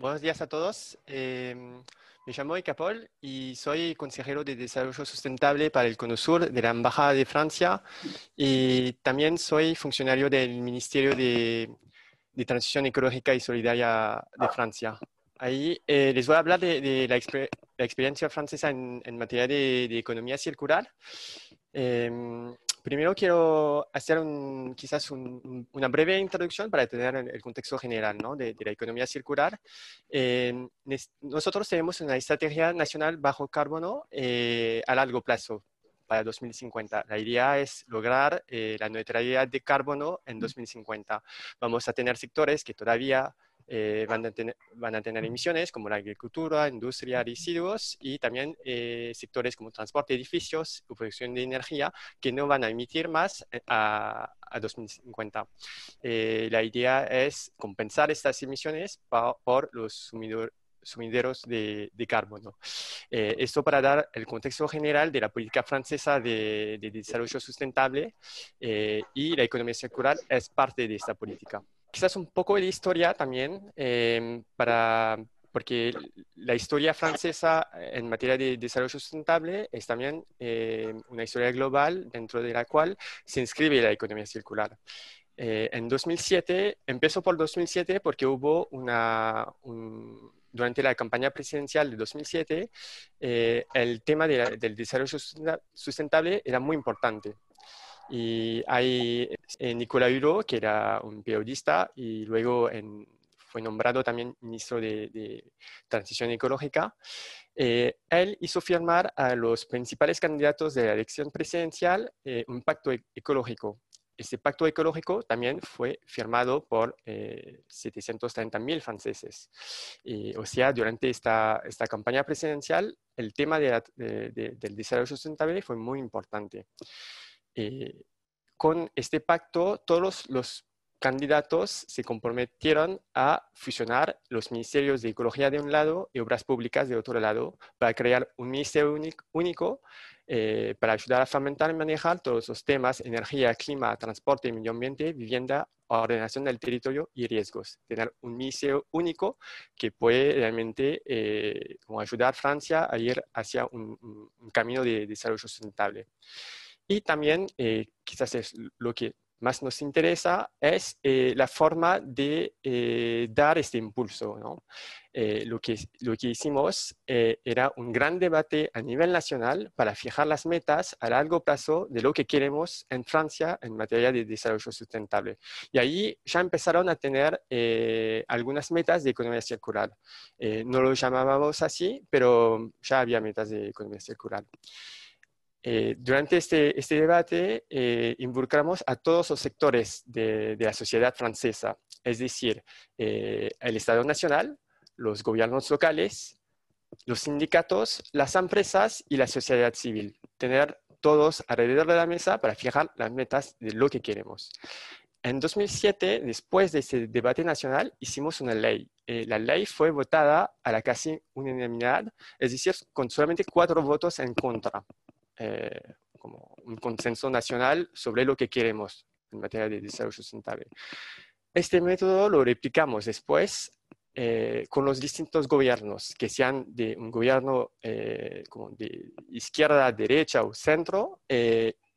buenos días a todos. Em, me llamo Icapol y soy consejero de Desarrollo Sustentable para el Cono Sur de la Embajada de Francia y también soy funcionario del Ministerio de, Transición Ecológica y Solidaria de Francia. Ahí eh, les voy a hablar de, la, experiencia francesa en, materia de, economía circular. Em, primero quiero hacer quizás una breve introducción para tener el contexto general de, la economía circular. Eh, nosotros tenemos una estrategia nacional bajo carbono eh, a largo plazo para 2050. La idea es lograr eh, la neutralidad de carbono en 2050. Vamos a tener sectores que todavía eh, van, a tener, van, a tener, emisiones como la agricultura, industria, residuos y también eh, sectores como transporte, edificios o producción de energía que no van a emitir más eh, a, a 2050. la idea es compensar estas emisiones por los sumideros de, de, carbono. esto para dar el contexto general de la política francesa de, de desarrollo sustentable y la economía circular es parte de esta política quizás un poco de historia también, em, para, porque la historia francesa en materia de desarrollo sustentable es también em, una historia global dentro de la cual se inscribe la economía circular. Eh, en 2007, empezó por 2007 porque hubo una, durante la campaña presidencial de 2007, eh, el tema del desarrollo sustentable era muy importante. Y hay eh, Nicolas Hulot, que era un periodista y luego fue nombrado también ministro de, Transición Ecológica. Eh, él hizo firmar a los principales candidatos de la elección presidencial eh, un pacto e-, ecológico. Este pacto ecológico también fue firmado por 730.000 franceses. o sea, durante esta, esta campaña presidencial, el tema del desarrollo sustentable fue muy importante. Eh, con este pacto, todos los candidatos se comprometieron a fusionar los ministerios de Ecología de un lado y Obras Públicas de otro lado para crear un ministerio único eh, para ayudar a fomentar y manejar todos los temas, energía, clima, transporte, medio ambiente, vivienda, ordenación del territorio y riesgos. Tener un ministerio único que puede realmente eh, ayudar a Francia a ir hacia un camino de desarrollo sustentable. Y también, eh, quizás es lo que más nos interesa, es eh, la forma de eh, dar este impulso. ¿no? lo, que, lo que hicimos era un gran debate a nivel nacional para fijar las metas a largo plazo de lo que queremos en Francia en materia de desarrollo sustentable. Y ahí ya empezaron a tener algunas metas de economía circular. no lo llamábamos así, pero ya había metas de economía circular. Eh, durante este, este debate eh, involucramos a todos los sectores de, la sociedad francesa, es decir, eh, el Estado Nacional, los gobiernos locales, los sindicatos, las empresas y la sociedad civil. Tener todos alrededor de la mesa para fijar las metas de lo que queremos. En 2007, después de ese debate nacional, hicimos una ley. la ley fue votada a la casi unanimidad, es decir, con solamente cuatro votos en contra. Eh, como un consenso nacional sobre lo que queremos en materia de desarrollo sustentable. Este método lo replicamos después eh, con los distintos gobiernos, que sean de un gobierno eh, como de izquierda, derecha o centro,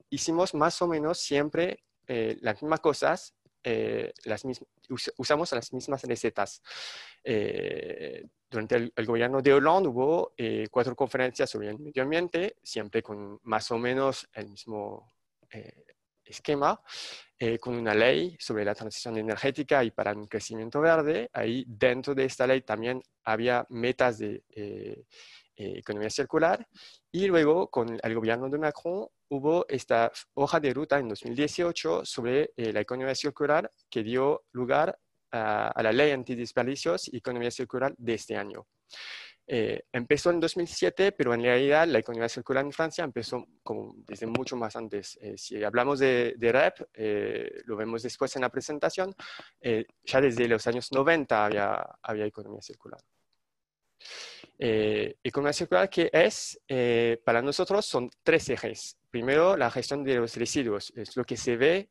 hicimos más o menos siempre las mismas cosas, las usamos las mismas recetas durante el, gobierno de Hollande hubo eh, cuatro conferencias sobre el medio ambiente, siempre con más o menos el mismo eh, esquema, eh, con una ley sobre la transición energética y para un crecimiento verde. Ahí dentro de esta ley también había metas de economía circular. Y luego con el gobierno de Macron hubo esta hoja de ruta en 2018 sobre la economía circular que dio lugar a, la ley antidesperdicios y economía circular de este año. Eh, empezó en 2007, pero en realidad la economía circular en Francia empezó como desde mucho más antes. Eh, si hablamos de, de REP, eh, lo vemos después en la presentación, ya desde los años 90 había, había economía circular. economía circular que es, para nosotros son tres ejes. Primero, la gestión de los residuos, es lo que se ve,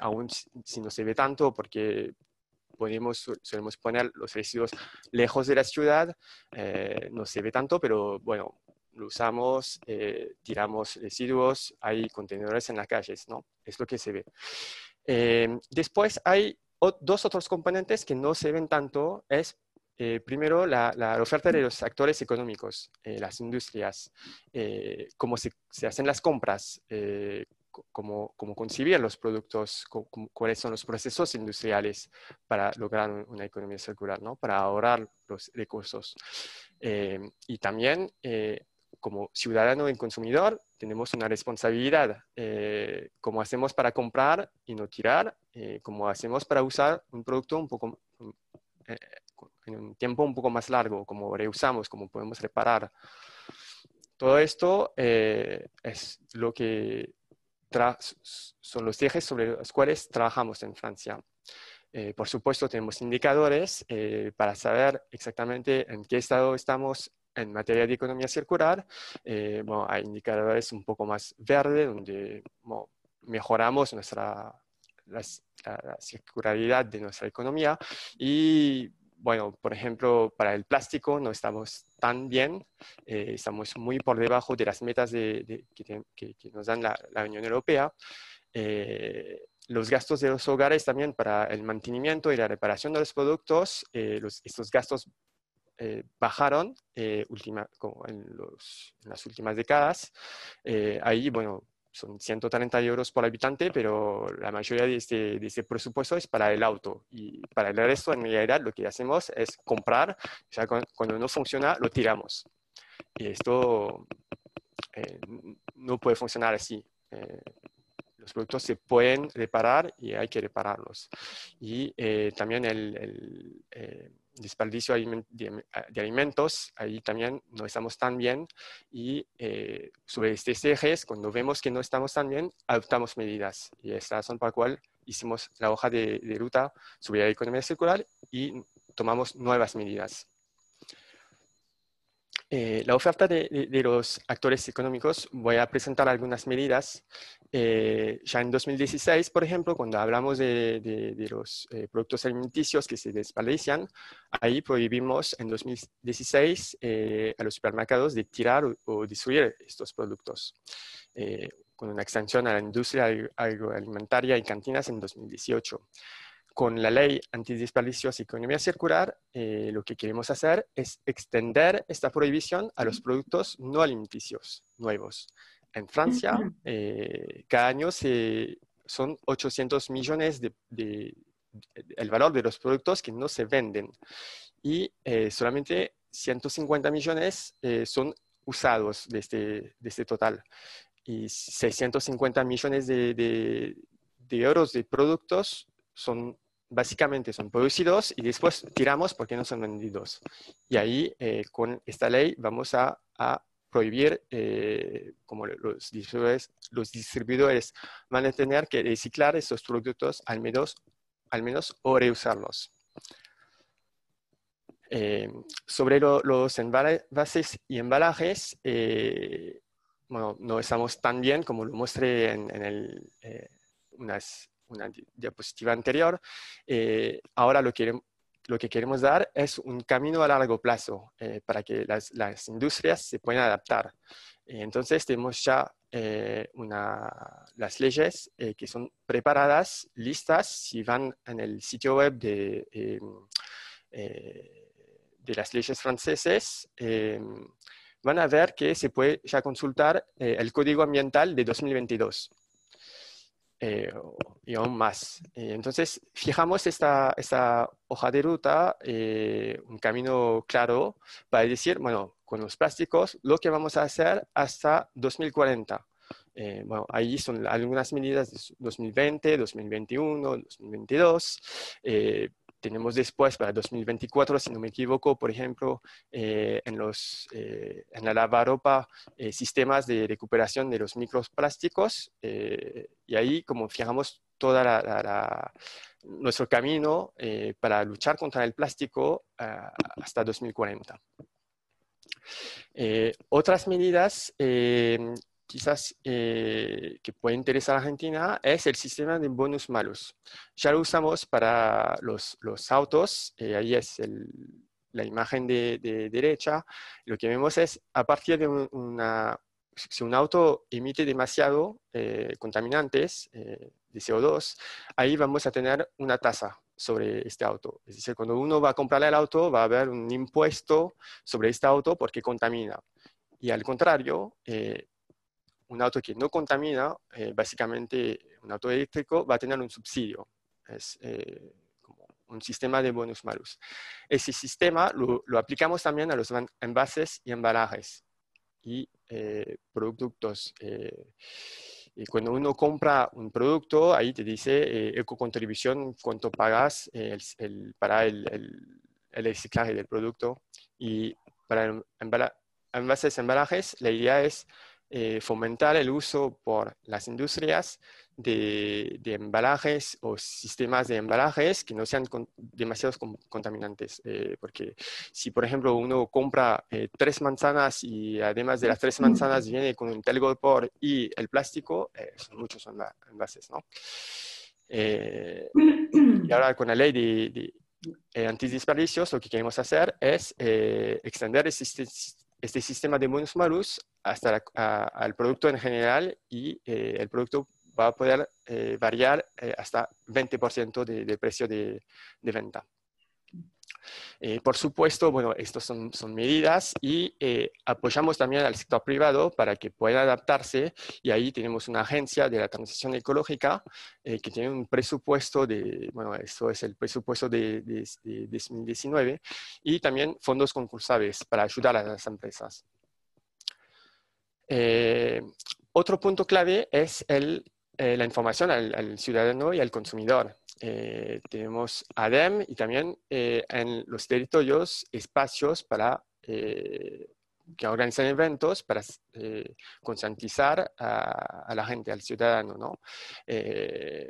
aún si no se ve tanto porque podemos, solemos poner los residuos lejos de la ciudad, no se ve tanto, pero bueno, lo usamos, tiramos residuos, hay contenedores en las calles, ¿no? Es lo que se ve. después hay dos otros componentes que no se ven tanto, es eh, primero, la, oferta de los actores económicos, eh, las industrias, eh, cómo se, hacen las compras, cómo, cómo, los productos, cuáles son los procesos industriales para lograr una economía circular, ¿no? para ahorrar los recursos. y también, como ciudadano y consumidor, tenemos una responsabilidad. cómo hacemos para comprar y no tirar, cómo hacemos para usar un producto un poco en un tiempo un poco más largo, como reusamos, como podemos reparar. Todo esto eh, es lo que son los ejes sobre los cuales trabajamos en Francia. Eh, por supuesto, tenemos indicadores eh, para saber exactamente en qué estado estamos en materia de economía circular. bueno, hay indicadores un poco más verdes, donde mejoramos nuestra, la, la, circularidad de nuestra economía y bueno, por ejemplo, para el plástico no estamos tan bien, eh, estamos muy por debajo de las metas de, que, nos dan la, Unión Europea. Eh, los gastos de los hogares también para el mantenimiento y la reparación de los productos, eh, estos gastos bajaron última, en, en, las últimas décadas. ahí, bueno, son 130 euros por habitante, pero la mayoría de este, de este, presupuesto es para el auto. Y para el resto, en realidad, lo que hacemos es comprar, o sea, cuando, no funciona, lo tiramos. Y esto eh, no puede funcionar así. Eh, los productos se pueden reparar y hay que repararlos. Y eh, también el, el desperdicio de, alimentos, ahí también no estamos tan bien y eh, sobre estos ejes, cuando vemos que no estamos tan bien, adoptamos medidas y esta razón por la cual hicimos la hoja de ruta sobre la economía circular y tomamos nuevas medidas. Eh, la oferta de, los actores económicos, voy a presentar algunas medidas. Eh, ya en 2016, por ejemplo, cuando hablamos de, los eh, productos alimenticios que se desperdician, ahí prohibimos en 2016 a los supermercados de tirar o, destruir estos productos, con una extensión a la industria agroalimentaria y cantinas en 2018 con la ley antidesperdicios y economía circular, eh, lo que queremos hacer es extender esta prohibición a los productos no alimenticios nuevos. En Francia, eh, cada año se, son 800 millones de, el valor de los productos que no se venden. Y eh, solamente 150 millones son usados de este, de este total. Y 650 millones de, de, de euros de productos son básicamente son producidos y después tiramos porque no son vendidos. Y ahí, eh, con esta ley, vamos a, prohibir, eh, como los distribuidores, van a tener que reciclar estos productos al menos, al menos o reusarlos. Eh, sobre los envases y embalajes, no estamos tan bien como lo mostré en, en el, unas una diapositiva anterior, eh, ahora lo, lo que queremos dar es un camino a largo plazo eh, para que las, las, industrias se puedan adaptar. Eh, entonces tenemos ya una, las leyes que son preparadas, listas, si van en el sitio web de, em, de las leyes franceses, em, van a ver que se puede ya consultar el Código Ambiental de 2022 eh, y aún más. Eh, entonces, fijamos esta, esta, hoja de ruta, eh, un camino claro para decir, bueno, con los plásticos, lo que vamos a hacer hasta 2040. bueno, ahí son algunas medidas de 2020, 2021, 2022. Tenemos después para 2024, si no me equivoco, por ejemplo, eh, en, los, eh, en la lavaropa, eh, sistemas de recuperación de los microplásticos. y ahí, como fijamos toda la, nuestro camino para luchar contra el plástico hasta 2040. otras medidas quizás que puede interesar a Argentina es el sistema de bonus malus. Ya lo usamos para los, los autos, ahí es la imagen de, derecha. Lo que vemos es a partir de una, si un auto emite demasiado contaminantes de CO2, ahí vamos a tener una tasa sobre este auto. Es decir, cuando uno va a comprar el auto, va a haber un impuesto sobre este auto porque contamina. Y al contrario, eh, un auto que no contamina, eh, básicamente un auto eléctrico, va a tener un subsidio. Es eh, un sistema de bonus malus. Ese sistema lo, aplicamos también a los envases y embalajes y productos y cuando uno compra un producto, ahí te dice eh, ecocontribución, cuánto pagas eh, para el, el, reciclaje del producto. Y para envases embalajes, la idea es eh, fomentar el uso por las industrias de, embalajes o sistemas de embalajes que no sean demasiados contaminantes. Eh, porque si, por ejemplo, uno compra eh, tres manzanas y además de las tres manzanas viene con un telgopor y el plástico, son muchos envases, ¿no? y ahora con la ley de, de antidesperdicios, lo que queremos hacer es extender este, este sistema de bonus malus hasta al producto en general y eh, el producto va a poder eh, variar eh, hasta 20% del de precio de venta. Por supuesto, bueno, estas son, medidas y apoyamos también al sector privado para que pueda adaptarse y ahí tenemos una agencia de la transición ecológica que tiene un presupuesto de, bueno, eso es el presupuesto de, de, de 2019 y también fondos concursables para ayudar a las empresas. Eh, otro punto clave es el, eh, la información al, ciudadano y al consumidor. Eh, tenemos ADEM y también en los territorios espacios para que organizan eventos para concientizar a, la gente, al ciudadano. ¿no?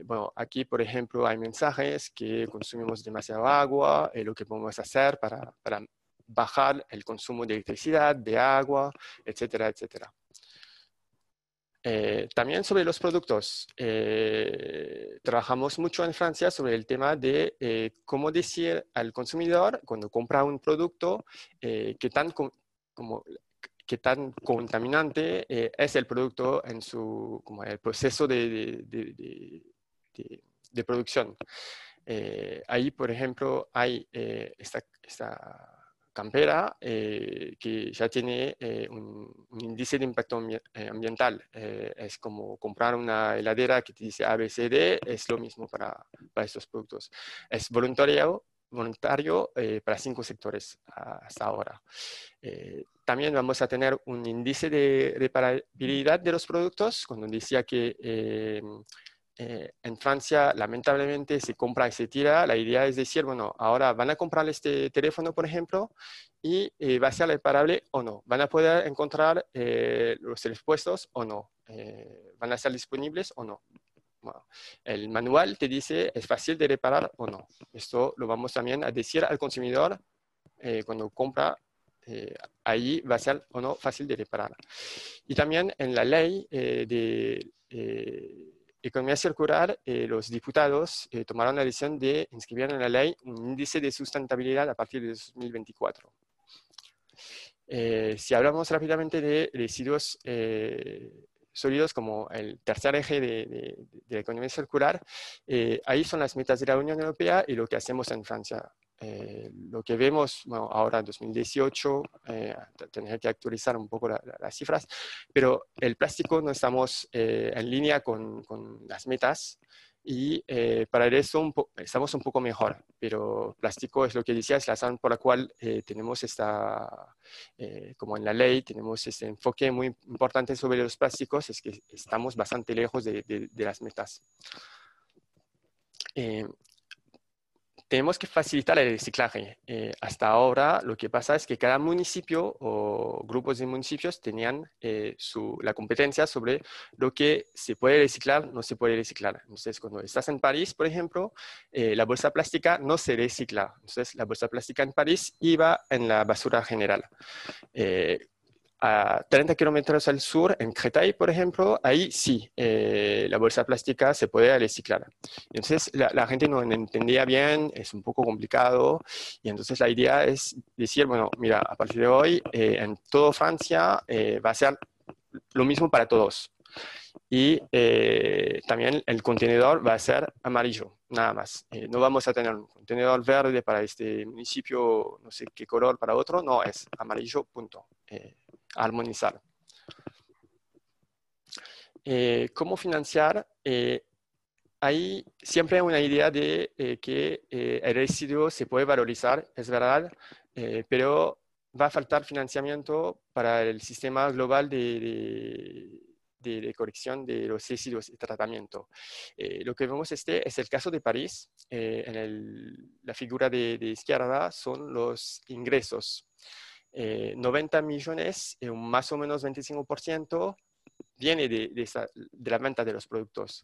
bueno, aquí, por ejemplo, hay mensajes que consumimos demasiado agua, lo que podemos hacer para, para bajar el consumo de electricidad, de agua, etcétera, etcétera. Eh, también sobre los productos, eh, trabajamos mucho en Francia sobre el tema de eh, cómo decir al consumidor cuando compra un producto qué tan, como, qué tan contaminante es el producto en su como el proceso de, de producción. ahí, por ejemplo, hay esta, esta campera eh, que ya tiene eh, un, índice de impacto eh, ambiental. es como comprar una heladera que te dice ABCD, es lo mismo para, para estos productos. Es voluntario, voluntario para cinco sectores hasta ahora. también vamos a tener un índice de reparabilidad de los productos, cuando decía que eh, en Francia, lamentablemente, se compra y se tira. La idea es decir, bueno, ahora van a comprar este teléfono, por ejemplo, y eh, va a ser reparable o no. Van a poder encontrar eh, los repuestos o no. van a ser disponibles o no. el manual te dice es fácil de reparar o no. Esto lo vamos también a decir al consumidor cuando compra ahí va a ser o no fácil de reparar. Y también en la ley de economía circular, eh, los diputados eh, tomaron la decisión de inscribir en la ley un índice de sustentabilidad a partir de 2024. Eh, si hablamos rápidamente de residuos sólidos como el tercer eje de, la economía circular, ahí son las metas de la Unión Europea y lo que hacemos en Francia. Eh, lo que vemos bueno, ahora en 2018, eh, tendría que actualizar un poco las cifras, pero el plástico no estamos eh, en línea con, con, las metas y eh, para eso estamos un poco mejor, pero plástico es lo que decía, es la razón por la cual tenemos esta, como en la ley, tenemos este enfoque muy importante sobre los plásticos, es que estamos bastante lejos de, de, de las metas tenemos que facilitar el reciclaje. Eh, hasta ahora lo que pasa es que cada municipio o grupos de municipios tenían eh, su, la competencia sobre lo que se puede reciclar, no se puede reciclar. Entonces, cuando estás en París, por ejemplo, eh, la bolsa plástica no se recicla. Entonces, la bolsa plástica en París iba en la basura general a 30 kilómetros al sur, en Créteil, por ejemplo, ahí sí, eh, la bolsa plástica se puede reciclar. Entonces, la, gente no entendía bien, es un poco complicado, y entonces la idea es decir, bueno, mira, a partir de hoy, eh, en toda Francia eh, va a ser lo mismo para todos. Y también el contenedor va a ser amarillo, nada más. no vamos a tener un contenedor verde para este municipio, no sé qué color para otro, no, es amarillo, punto armonizar. Eh, ¿Cómo financiar? Eh, hay siempre una idea de eh, que el residuo se puede valorizar, es verdad, pero va a faltar financiamiento para el sistema global de, de, corrección de los residuos y tratamiento. lo que vemos este es el caso de París. en la figura de, de izquierda son los ingresos 90 eh, millones, eh, más o menos 25%, viene de, de, la venta de los productos.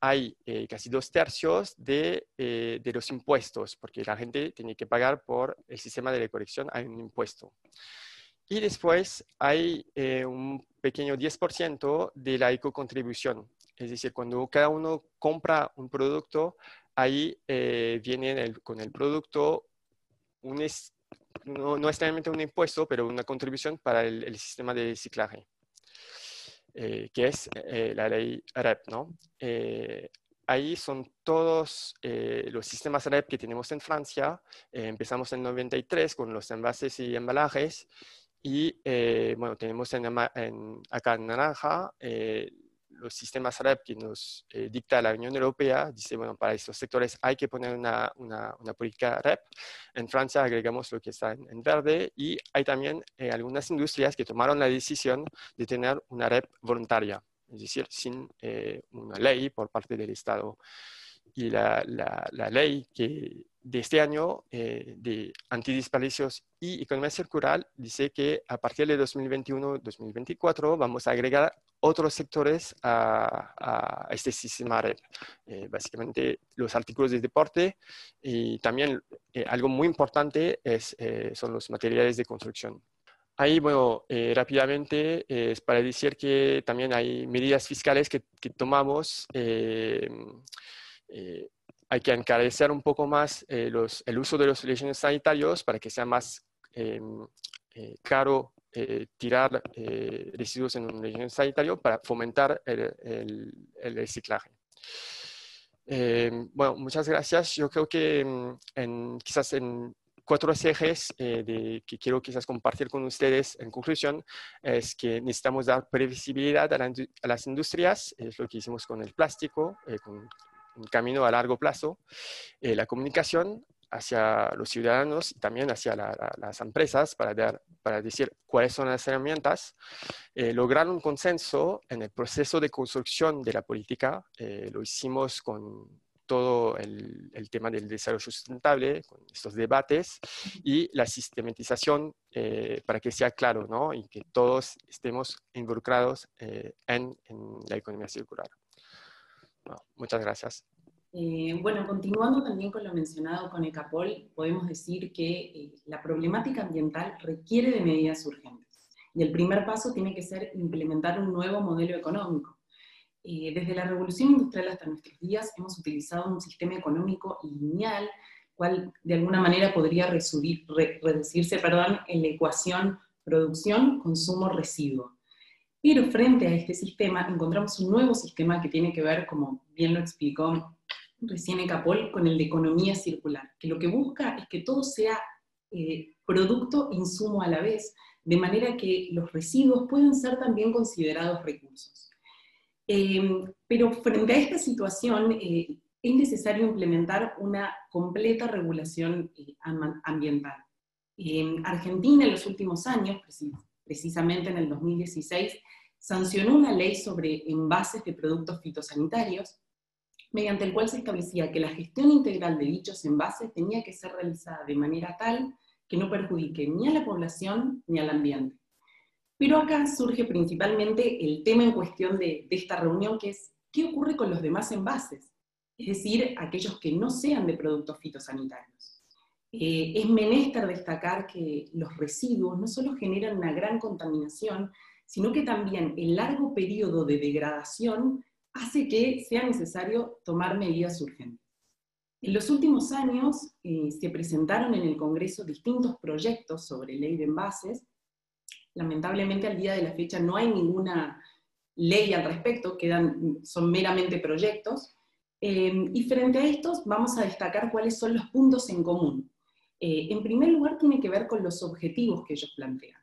Hay eh, casi dos tercios de, de, los impuestos, porque la gente tiene que pagar por el sistema de recolección, hay un impuesto. Y después hay un pequeño 10% de la ecocontribución. Es decir, cuando cada uno compra un producto, ahí viene con el producto un, no, no es realmente un impuesto, pero una contribución para el, sistema de reciclaje, eh, que es eh, la ley REP, ¿no? Eh, ahí son todos los sistemas REP que tenemos en Francia. empezamos en 93 con los envases y embalajes. Y bueno, tenemos en, en, acá en naranja los sistemas REP que nos eh, dicta la Unión Europea, dice, bueno, para estos sectores hay que poner una, una, política REP. En Francia agregamos lo que está en, verde y hay también eh, algunas industrias que tomaron la decisión de tener una REP voluntaria, es decir, sin eh, una ley por parte del Estado. Y la, la, la ley que de este año eh, de antidesperdicios y economía circular dice que a partir de 2021-2024 vamos a agregar otros sectores a, este sistema. Eh, básicamente los artículos de deporte y también eh, algo muy importante es, son los materiales de construcción. Ahí, bueno, rápidamente es para decir que también hay medidas fiscales que, que tomamos hay que encarecer un poco más eh, el uso de los soluciones sanitarios para que sea más em, eh, caro eh, tirar residuos en un solución sanitario para fomentar el, reciclaje. Em, bueno, muchas gracias. Yo creo que em, en, quizás en cuatro ejes de, que quiero quizás compartir con ustedes en conclusión es que necesitamos dar previsibilidad a, a las industrias, es lo que hicimos con el plástico, con un camino a largo plazo, eh, la comunicación hacia los ciudadanos y también hacia las empresas para, dar, para decir cuáles son las herramientas, eh, lograr un consenso en el proceso de construcción de la política. Eh, lo hicimos con todo el, el, tema del desarrollo sustentable, con estos debates y la sistematización para que sea claro ¿no? y que todos estemos involucrados en, en la economía circular muchas gracias. Eh, bueno, continuando también con lo mencionado con ECAPOL, podemos decir que eh, la problemática ambiental requiere de medidas urgentes. Y el primer paso tiene que ser implementar un nuevo modelo económico. Eh, desde la revolución industrial hasta nuestros días hemos utilizado un sistema económico lineal, cual de alguna manera podría reducirse perdón, en la ecuación producción, consumo, residuo. Pero frente a este sistema encontramos un nuevo sistema que tiene que ver, como bien lo explicó recién Ecapol, con el de economía circular, que lo que busca es que todo sea eh, producto e insumo a la vez, de manera que los residuos pueden ser también considerados recursos. Em, pero frente a esta situación eh, es necesario implementar una completa regulación eh, ambiental. En Argentina en los últimos años, precisamente en el 2016, sancionó una ley sobre envases de productos fitosanitarios, mediante el cual se establecía que la gestión integral de dichos envases tenía que ser realizada de manera tal que no perjudique ni a la población ni al ambiente. Pero acá surge principalmente el tema en cuestión de, esta reunión, que es ¿qué ocurre con los demás envases? Es decir, aquellos que no sean de productos fitosanitarios. Eh, es menester destacar que los residuos no solo generan una gran contaminación, sino que también el largo periodo de degradación hace que sea necesario tomar medidas urgentes. En los últimos años eh, se presentaron en el Congreso distintos proyectos sobre ley de envases. Lamentablemente al día de la fecha no hay ninguna ley al respecto, quedan, son meramente proyectos. Eh, y frente a estos vamos a destacar cuáles son los puntos en común. Eh, en primer lugar tiene que ver con los objetivos que ellos plantean.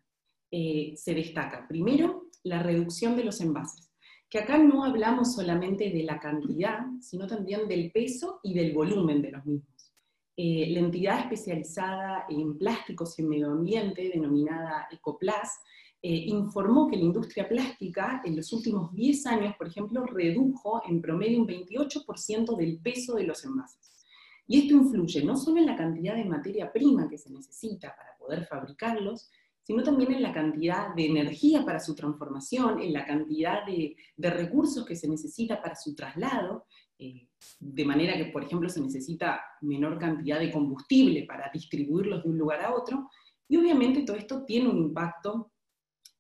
se destaca primero la reducción de los envases que acá no hablamos solamente de la cantidad, sino también del peso y del volumen de los mismos. Eh, la entidad especializada en plásticos y en medio ambiente, denominada Ecoplas, eh, informó que la industria plástica en los últimos 10 años, por ejemplo, redujo en promedio un 28% del peso de los envases. Y esto influye no solo en la cantidad de materia prima que se necesita para poder fabricarlos, sino también en la cantidad de energía para su transformación, en la cantidad de, recursos que se necesita para su traslado, eh, de manera que, por ejemplo, se necesita menor cantidad de combustible para distribuirlos de un lugar a otro, y obviamente todo esto tiene un impacto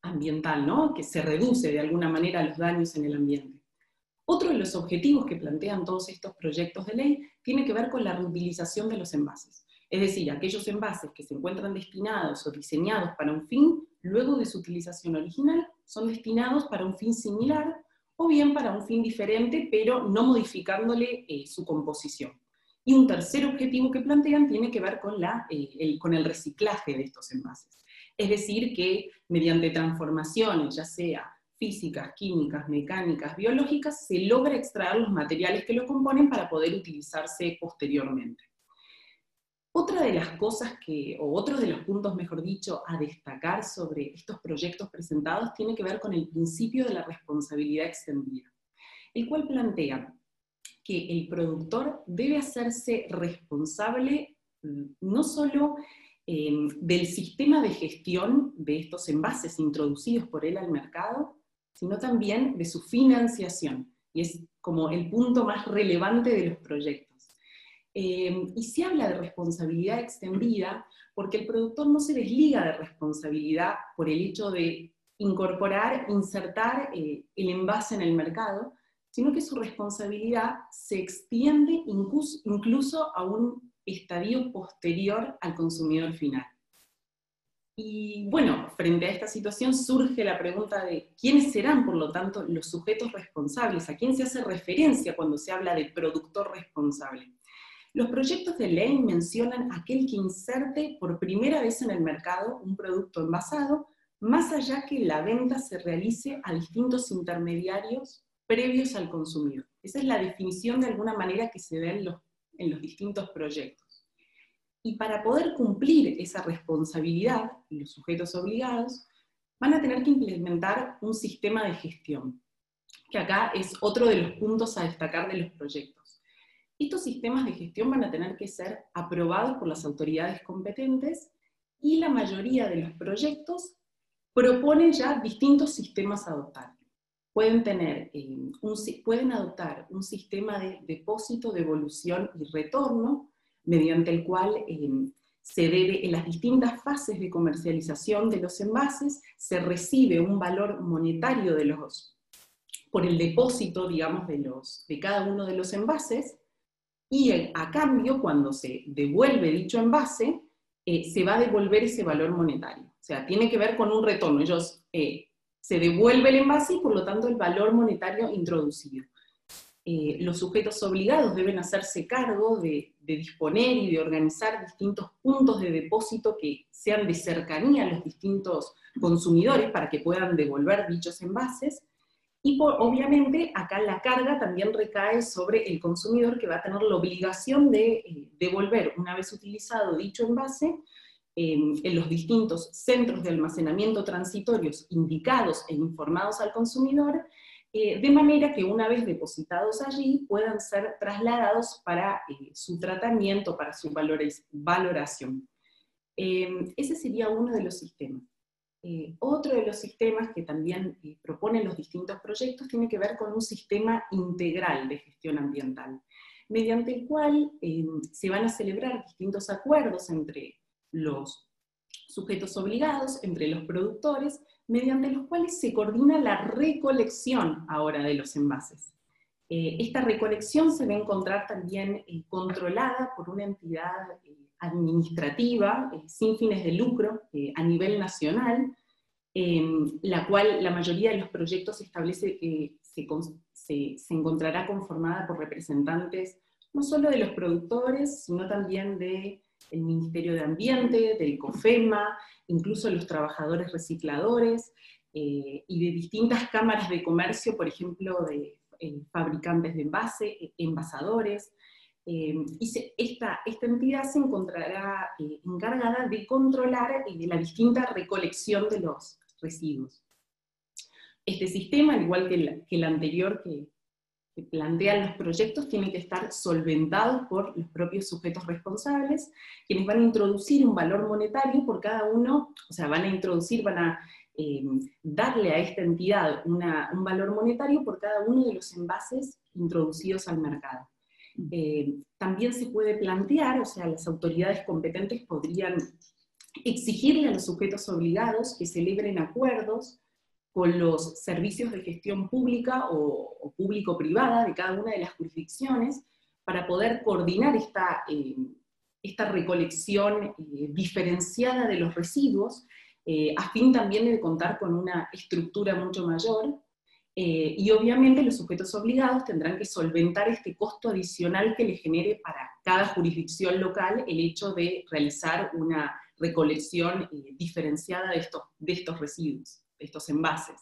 ambiental, ¿no? que se reduce de alguna manera los daños en el ambiente. Otro de los objetivos que plantean todos estos proyectos de ley tiene que ver con la reutilización de los envases. Es decir, aquellos envases que se encuentran destinados o diseñados para un fin, luego de su utilización original, son destinados para un fin similar o bien para un fin diferente, pero no modificándole eh, su composición. Y un tercer objetivo que plantean tiene que ver con, la, eh, con el reciclaje de estos envases. Es decir, que mediante transformaciones, ya sea físicas, químicas, mecánicas, biológicas, se logra extraer los materiales que lo componen para poder utilizarse posteriormente. Otra de las cosas que, o otro de los puntos, mejor dicho, a destacar sobre estos proyectos presentados tiene que ver con el principio de la responsabilidad extendida, el cual plantea que el productor debe hacerse responsable mm, no solo em, del sistema de gestión de estos envases introducidos por él al mercado, sino también de su financiación. Y es como el punto más relevante de los proyectos eh, y se habla de responsabilidad extendida porque el productor no se desliga de responsabilidad por el hecho de incorporar, insertar eh, el envase en el mercado, sino que su responsabilidad se extiende incluso, incluso a un estadio posterior al consumidor final. Y bueno, frente a esta situación surge la pregunta de quiénes serán, por lo tanto, los sujetos responsables, a quién se hace referencia cuando se habla de productor responsable. Los proyectos de ley mencionan aquel que inserte por primera vez en el mercado un producto envasado, más allá que la venta se realice a distintos intermediarios previos al consumidor. Esa es la definición de alguna manera que se ve en los, en los distintos proyectos. Y para poder cumplir esa responsabilidad, los sujetos obligados van a tener que implementar un sistema de gestión, que acá es otro de los puntos a destacar de los proyectos. Estos sistemas de gestión van a tener que ser aprobados por las autoridades competentes y la mayoría de los proyectos proponen ya distintos sistemas a adoptar. Pueden, tener, eh, un, pueden adoptar un sistema de depósito, devolución y retorno, mediante el cual eh, se debe, en las distintas fases de comercialización de los envases, se recibe un valor monetario de los, por el depósito, digamos, de, los, de cada uno de los envases, y a cambio, cuando se devuelve dicho envase, eh, se va a devolver ese valor monetario. O sea, tiene que ver con un retorno. Ellos eh, se devuelve el envase y por lo tanto el valor monetario introducido. Eh, los sujetos obligados deben hacerse cargo de, de, disponer y de organizar distintos puntos de depósito que sean de cercanía a los distintos consumidores para que puedan devolver dichos envases y obviamente acá la carga también recae sobre el consumidor que va a tener la obligación de eh, devolver una vez utilizado dicho envase en los distintos centros de almacenamiento transitorios indicados e informados al consumidor, eh, de manera que una vez depositados allí puedan ser trasladados para eh, su tratamiento, para su valoración. ese sería uno de los sistemas. Eh, otro de los sistemas que también eh, proponen los distintos proyectos tiene que ver con un sistema integral de gestión ambiental, mediante el cual eh, se van a celebrar distintos acuerdos entre los sujetos obligados, entre los productores, mediante los cuales se coordina la recolección ahora de los envases. Esta recolección se va a encontrar también controlada por una entidad administrativa eh, sin fines de lucro eh, a nivel nacional, la cual la mayoría de los proyectos establece que se, encontrará conformada por representantes no solo de los productores, sino también del Ministerio de Ambiente, del COFEMA, incluso los trabajadores recicladores eh, y de distintas cámaras de comercio, por ejemplo, de fabricantes de envase, envasadores, eh, y esta, esta, entidad se encontrará eh, encargada de controlar eh, la distinta recolección de los residuos. Este sistema, al igual que el, que el anterior que, que, plantean los proyectos, tiene que estar solventado por los propios sujetos responsables, quienes van a introducir un valor monetario por cada uno, o sea, van a introducir, van a darle a esta entidad un valor monetario por cada uno de los envases introducidos al mercado. Eh, también se puede plantear, o sea, las autoridades competentes podrían exigirle a los sujetos obligados que celebren acuerdos con los servicios de gestión pública o, público-privada de cada una de las jurisdicciones para poder coordinar esta, eh, esta recolección eh, diferenciada de los residuos, a fin también de contar con una estructura mucho mayor eh, y obviamente los sujetos obligados tendrán que solventar este costo adicional que le genere para cada jurisdicción local el hecho de realizar una recolección eh, diferenciada de estos, de estos residuos, de estos envases.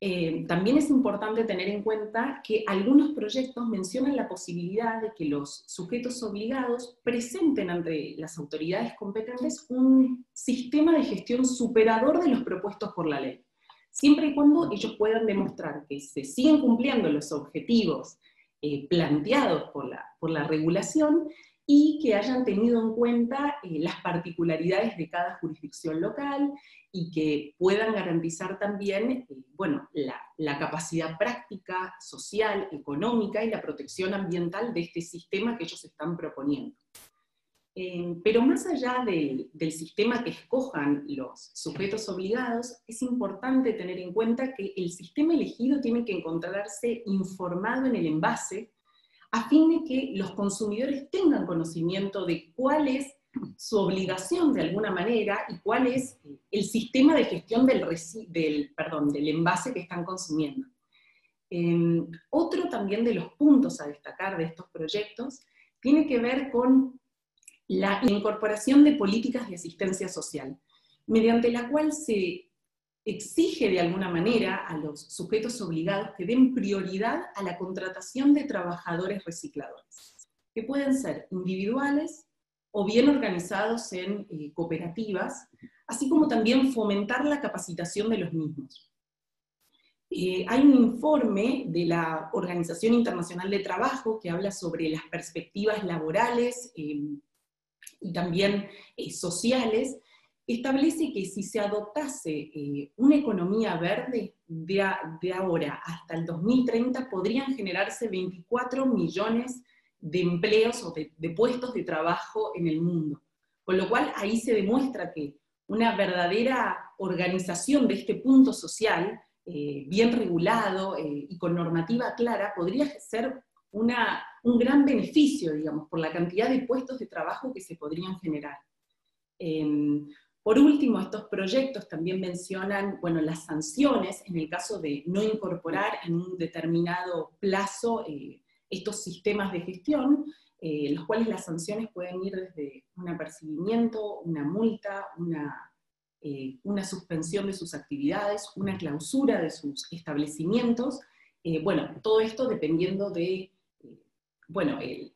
Eh, también es importante tener en cuenta que algunos proyectos mencionan la posibilidad de que los sujetos obligados presenten ante las autoridades competentes un sistema de gestión superador de los propuestos por la ley. Siempre y cuando ellos puedan demostrar que se siguen cumpliendo los objetivos eh, planteados por la, por la regulación y que hayan tenido en cuenta eh, las particularidades de cada jurisdicción local y que puedan garantizar también eh, bueno, la, la, capacidad práctica, social, económica y la protección ambiental de este sistema que ellos están proponiendo. Eh, pero más allá del, sistema que escojan los sujetos obligados, es importante tener en cuenta que el sistema elegido tiene que encontrarse informado en el envase a fin de que los consumidores tengan conocimiento de cuál es su obligación de alguna manera y cuál es el sistema de gestión del, del, envase que están consumiendo. Eh, otro también de los puntos a destacar de estos proyectos tiene que ver con la incorporación de políticas de asistencia social, mediante la cual se exige de alguna manera a los sujetos obligados que den prioridad a la contratación de trabajadores recicladores, que pueden ser individuales o bien organizados en eh, cooperativas, así como también fomentar la capacitación de los mismos. Eh, hay un informe de la Organización Internacional de Trabajo que habla sobre las perspectivas laborales y también eh, sociales, establece que si se adoptase eh, una economía verde de, de, ahora hasta el 2030, podrían generarse 24 millones de empleos o de, puestos de trabajo en el mundo. Con lo cual ahí se demuestra que una verdadera organización de este punto social, eh, bien regulado y con normativa clara, podría ser una, un gran beneficio, digamos, por la cantidad de puestos de trabajo que se podrían generar. Em, por último, estos proyectos también mencionan, bueno, las sanciones en el caso de no incorporar en un determinado plazo eh, estos sistemas de gestión, eh, los cuales las sanciones pueden ir desde un apercibimiento, una multa, una, eh, suspensión de sus actividades, una clausura de sus establecimientos, bueno, todo esto dependiendo de bueno, el,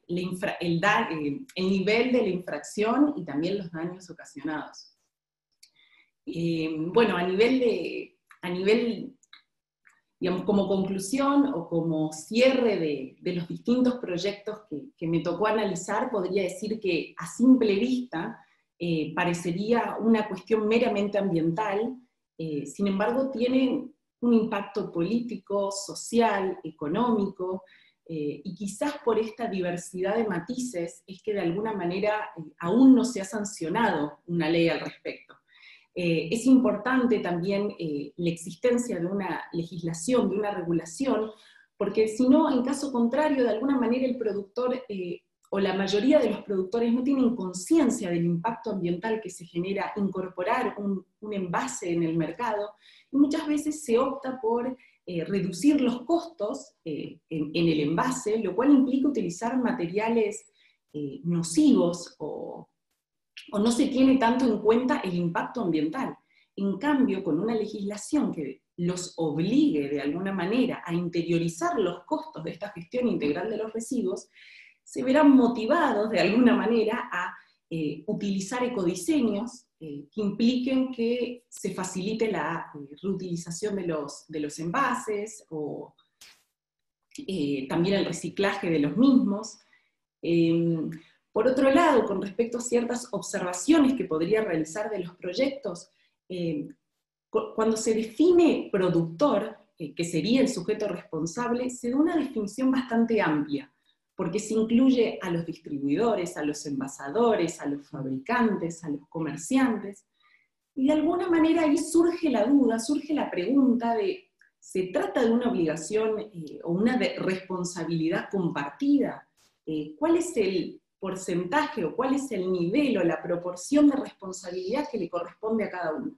nivel de la infracción y también los daños ocasionados. Eh, bueno, a nivel de, a nivel, digamos, como conclusión o como cierre de, los distintos proyectos que, me tocó analizar, podría decir que a simple vista, eh, parecería una cuestión meramente ambiental, eh, sin embargo tiene un impacto político, social, económico, y quizás por esta diversidad de matices es que de alguna manera aún no se ha sancionado una ley al respecto. Es importante también la existencia de una legislación, de una regulación, porque si no, en caso contrario, de alguna manera el productor o la mayoría de los productores no tienen conciencia del impacto ambiental que se genera incorporar un, envase en el mercado, y muchas veces se opta por eh, reducir los costos eh, en, el envase, lo cual implica utilizar materiales eh, nocivos o, o no se tiene tanto en cuenta el impacto ambiental. En cambio, con una legislación que los obligue de alguna manera a interiorizar los costos de esta gestión integral de los residuos, se verán motivados de alguna manera a eh, utilizar ecodiseños eh, que impliquen que se facilite la eh, reutilización de los, de los envases o también el reciclaje de los mismos. Por otro lado, con respecto a ciertas observaciones que podría realizar de los proyectos, em, cuando se define productor, que sería el sujeto responsable, se da una definición bastante amplia porque se incluye a los distribuidores, a los envasadores, a los fabricantes, a los comerciantes, y de alguna manera ahí surge la duda, surge la pregunta de, ¿se trata de una obligación eh, o una responsabilidad compartida? Eh, ¿Cuál es el porcentaje o cuál es el nivel o la proporción de responsabilidad que le corresponde a cada uno?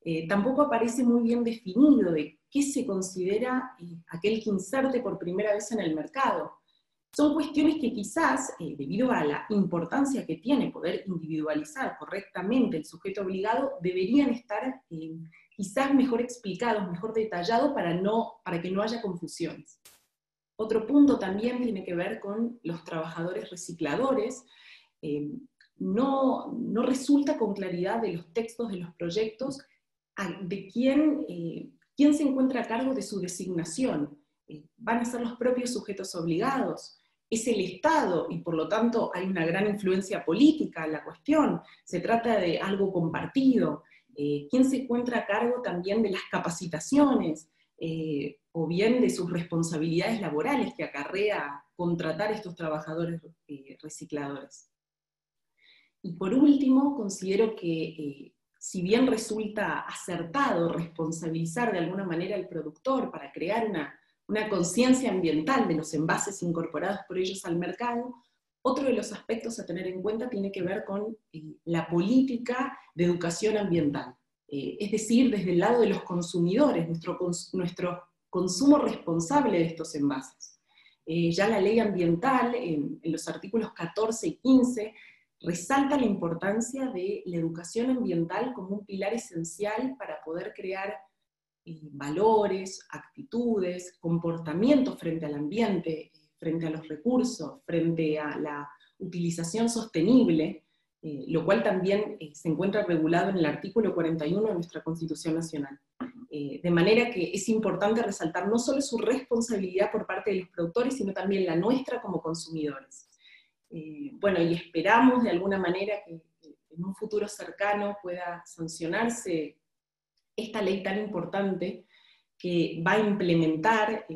Eh, tampoco aparece muy bien definido de qué se considera aquel que inserte por primera vez en el mercado son cuestiones que quizás, eh, debido a la importancia que tiene poder individualizar correctamente el sujeto obligado, deberían estar eh, quizás mejor explicados, mejor detallados para, no, para que no haya confusiones. Otro punto también tiene que ver con los trabajadores recicladores. Eh, no, no, resulta con claridad de los textos de los proyectos de quién, quién se encuentra a cargo de su designación. ¿Van a ser los propios sujetos obligados? es el Estado y por lo tanto hay una gran influencia política en la cuestión, se trata de algo compartido, eh, quién se encuentra a cargo también de las capacitaciones eh, o bien de sus responsabilidades laborales que acarrea contratar estos trabajadores eh, recicladores. Y por último, considero que si bien resulta acertado responsabilizar de alguna manera al productor para crear una conciencia ambiental de los envases incorporados por ellos al mercado, otro de los aspectos a tener en cuenta tiene que ver con eh, la política de educación ambiental, eh, es decir, desde el lado de los consumidores, nuestro, consumo responsable de estos envases. Eh, ya la ley ambiental, en, en los artículos 14 y 15, resalta la importancia de la educación ambiental como un pilar esencial para poder crear valores, actitudes, comportamientos frente al ambiente, frente a los recursos, frente a la utilización sostenible, eh, lo cual también eh, se encuentra regulado en el artículo 41 de nuestra Constitución Nacional. Eh, de manera que es importante resaltar no solo su responsabilidad por parte de los productores, sino también la nuestra como consumidores. bueno, y esperamos de alguna manera que en un futuro cercano pueda sancionarse esta ley tan importante que va a implementar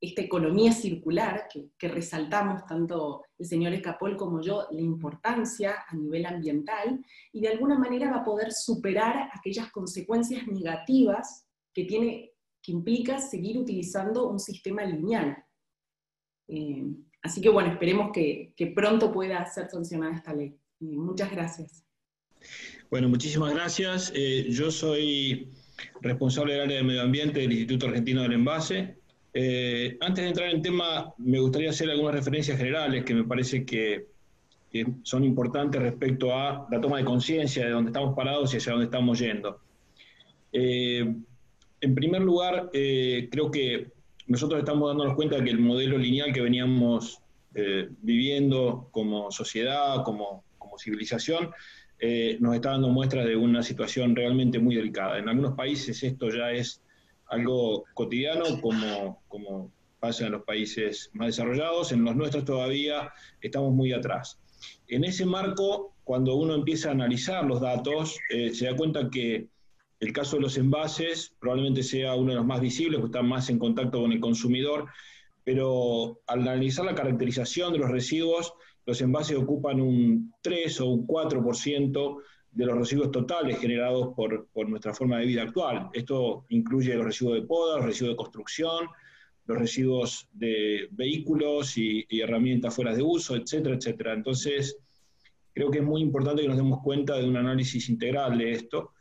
esta economía circular que, resaltamos tanto el señor Escapol como yo, la importancia a nivel ambiental, y de alguna manera va a poder superar aquellas consecuencias negativas que, tiene, que implica seguir utilizando un sistema lineal. Eh, así que bueno, esperemos que, pronto pueda ser sancionada esta ley. muchas gracias. Bueno, muchísimas gracias. Eh, yo soy responsable del área de medio ambiente del Instituto Argentino del Envase. Eh, antes de entrar en tema, me gustaría hacer algunas referencias generales que me parece que, son importantes respecto a la toma de conciencia de dónde estamos parados y hacia dónde estamos yendo. Eh, en primer lugar, creo que nosotros estamos dándonos cuenta que el modelo lineal que veníamos viviendo como sociedad, como, civilización, eh, nos está dando muestras de una situación realmente muy delicada. En algunos países esto ya es algo cotidiano, como, como pasa en los países más desarrollados, en los nuestros todavía estamos muy atrás. En ese marco, cuando uno empieza a analizar los datos, eh, se da cuenta que el caso de los envases probablemente sea uno de los más visibles, porque está más en contacto con el consumidor, pero al analizar la caracterización de los residuos, los envases ocupan un 3 o un 4% de los residuos totales generados por, nuestra forma de vida actual. Esto incluye los residuos de poda, los residuos de construcción, los residuos de vehículos y, herramientas fuera de uso, etcétera, etcétera. Entonces, creo que es muy importante que nos demos cuenta de un análisis integral de esto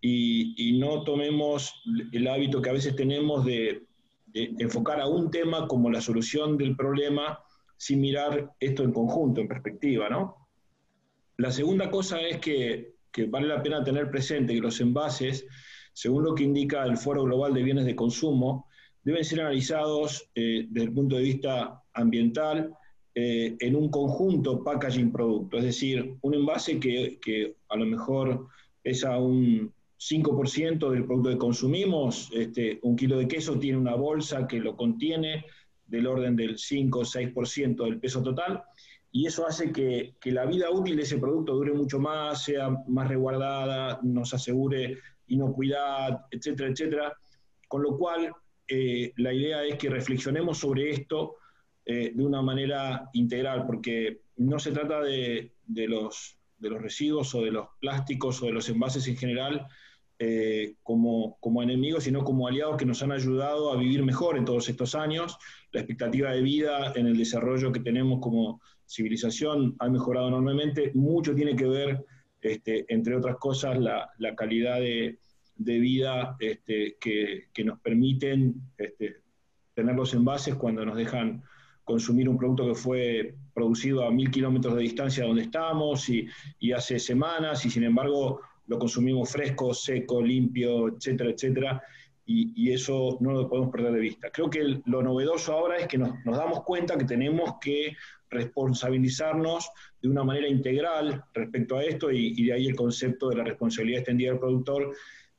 y, no tomemos el hábito que a veces tenemos de, enfocar a un tema como la solución del problema sin mirar esto en conjunto, en perspectiva, ¿no? La segunda cosa es que, que vale la pena tener presente que los envases, según lo que indica el Foro Global de Bienes de Consumo, deben ser analizados eh, desde el punto de vista ambiental eh, en un conjunto packaging producto, es decir, un envase que, que a lo mejor pesa un 5% del producto que consumimos, este, un kilo de queso tiene una bolsa que lo contiene del orden del 5 o 6% del peso total, y eso hace que, que, la vida útil de ese producto dure mucho más, sea más resguardada, nos asegure inocuidad, etcétera, etcétera. Con lo cual, eh, la idea es que reflexionemos sobre esto eh, de una manera integral, porque no se trata de, los, de, los, residuos o de los plásticos o de los envases en general eh, como, como enemigos, sino como aliados que nos han ayudado a vivir mejor en todos estos años. La expectativa de vida en el desarrollo que tenemos como civilización ha mejorado enormemente. Mucho tiene que ver, este, entre otras cosas, la, calidad de, de vida este, que, nos permiten este, tener los envases cuando nos dejan consumir un producto que fue producido a mil kilómetros de distancia de donde estamos y, hace semanas y sin embargo lo consumimos fresco, seco, limpio, etcétera, etcétera. Y, eso no lo podemos perder de vista. Creo que lo novedoso ahora es que nos, damos cuenta que tenemos que responsabilizarnos de una manera integral respecto a esto y, de ahí el concepto de la responsabilidad extendida del productor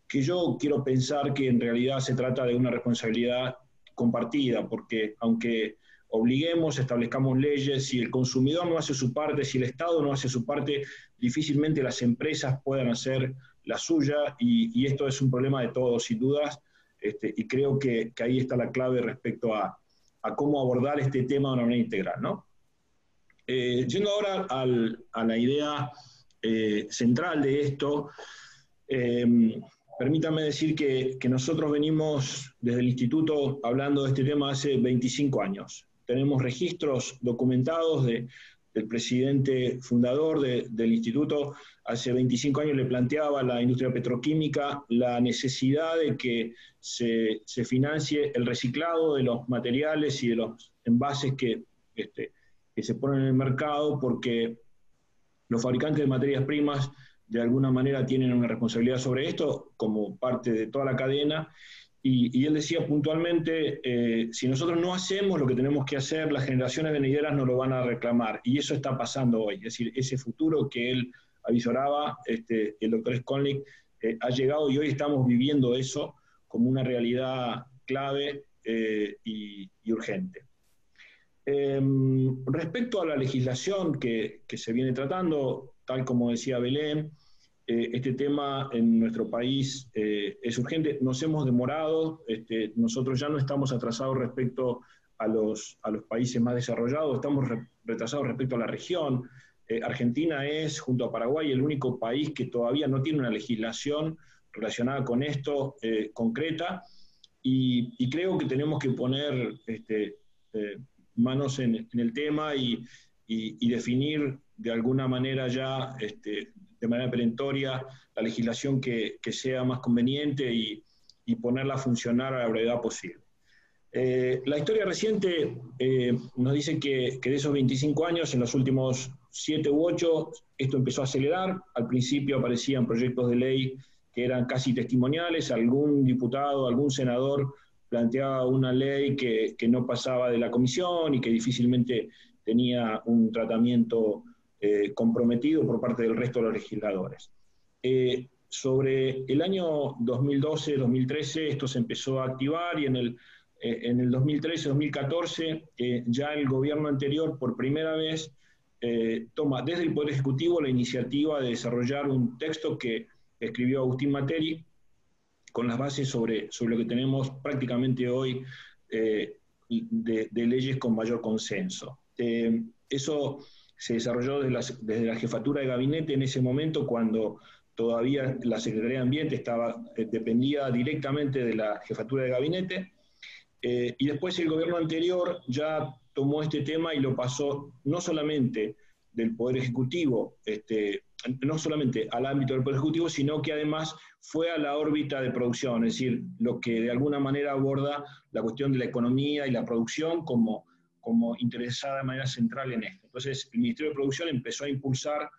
que yo quiero pensar que en realidad se trata de una responsabilidad compartida, porque aunque obliguemos, establezcamos leyes, si el consumidor no hace su parte, si el Estado no hace su parte, difícilmente las empresas puedan hacer la suya y, esto es un problema de todos, sin dudas, este, y creo que, ahí está la clave respecto a, cómo abordar este tema de una manera integral. ¿no? Eh, yendo ahora a la idea eh, central de esto, eh, Permítame decir que, nosotros venimos desde el instituto hablando de este tema hace 25 años. Tenemos registros documentados del presidente fundador del instituto. Hace 25 años le planteaba a la industria petroquímica la necesidad de que se, financie el reciclado de los materiales y de los envases que, este, que se ponen en el mercado porque los fabricantes de materias primas de alguna manera tienen una responsabilidad sobre esto como parte de toda la cadena. Y, él decía puntualmente, eh, si nosotros no hacemos lo que tenemos que hacer, las generaciones venideras no lo van a reclamar. Y eso está pasando hoy. Es decir, ese futuro que él avisoraba, este, el doctor Skolnick, eh, ha llegado y hoy estamos viviendo eso como una realidad clave eh, y, urgente. Em, respecto a la legislación que, se viene tratando, tal como decía Belén, eh, este tema en nuestro país eh, es urgente. Nos hemos demorado, este, nosotros ya no estamos atrasados respecto a los, a los países más desarrollados, estamos retrasados respecto a la región. Eh, Argentina es, junto a Paraguay, el único país que todavía no tiene una legislación relacionada con esto concreta y, creo que tenemos que poner este, manos en, el tema y, y, definir de alguna manera ya este, de manera perentoria la legislación que, sea más conveniente y, ponerla a funcionar a la brevedad posible. Eh, la historia reciente eh, nos dice que, de esos 25 años, en los últimos 7 u 8, esto empezó a acelerar. Al principio aparecían proyectos de ley que eran casi testimoniales, algún diputado, algún senador planteaba una ley que, que no pasaba de la comisión y que difícilmente tenía un tratamiento eh, comprometido por parte del resto de los legisladores. Eh, sobre el año 2012-2013 esto se empezó a activar y en el, eh, en el 2013-2014 ya el gobierno anterior por primera vez toma desde el Poder Ejecutivo la iniciativa de desarrollar un texto que escribió Agustín Materi con las bases sobre, sobre lo que tenemos prácticamente hoy eh, de, leyes con mayor consenso. Eh, eso se desarrolló desde la, jefatura de gabinete en ese momento cuando todavía la Secretaría de Ambiente estaba, dependía directamente de la jefatura de gabinete eh, y después el gobierno anterior ya tomó este tema y lo pasó no solamente del Poder Ejecutivo, este, no solamente al ámbito del Poder Ejecutivo, sino que además fue a la órbita de producción, es decir, lo que de alguna manera aborda la cuestión de la economía y la producción como, como interesada de manera central en esto. Entonces, el Ministerio de Producción empezó a impulsar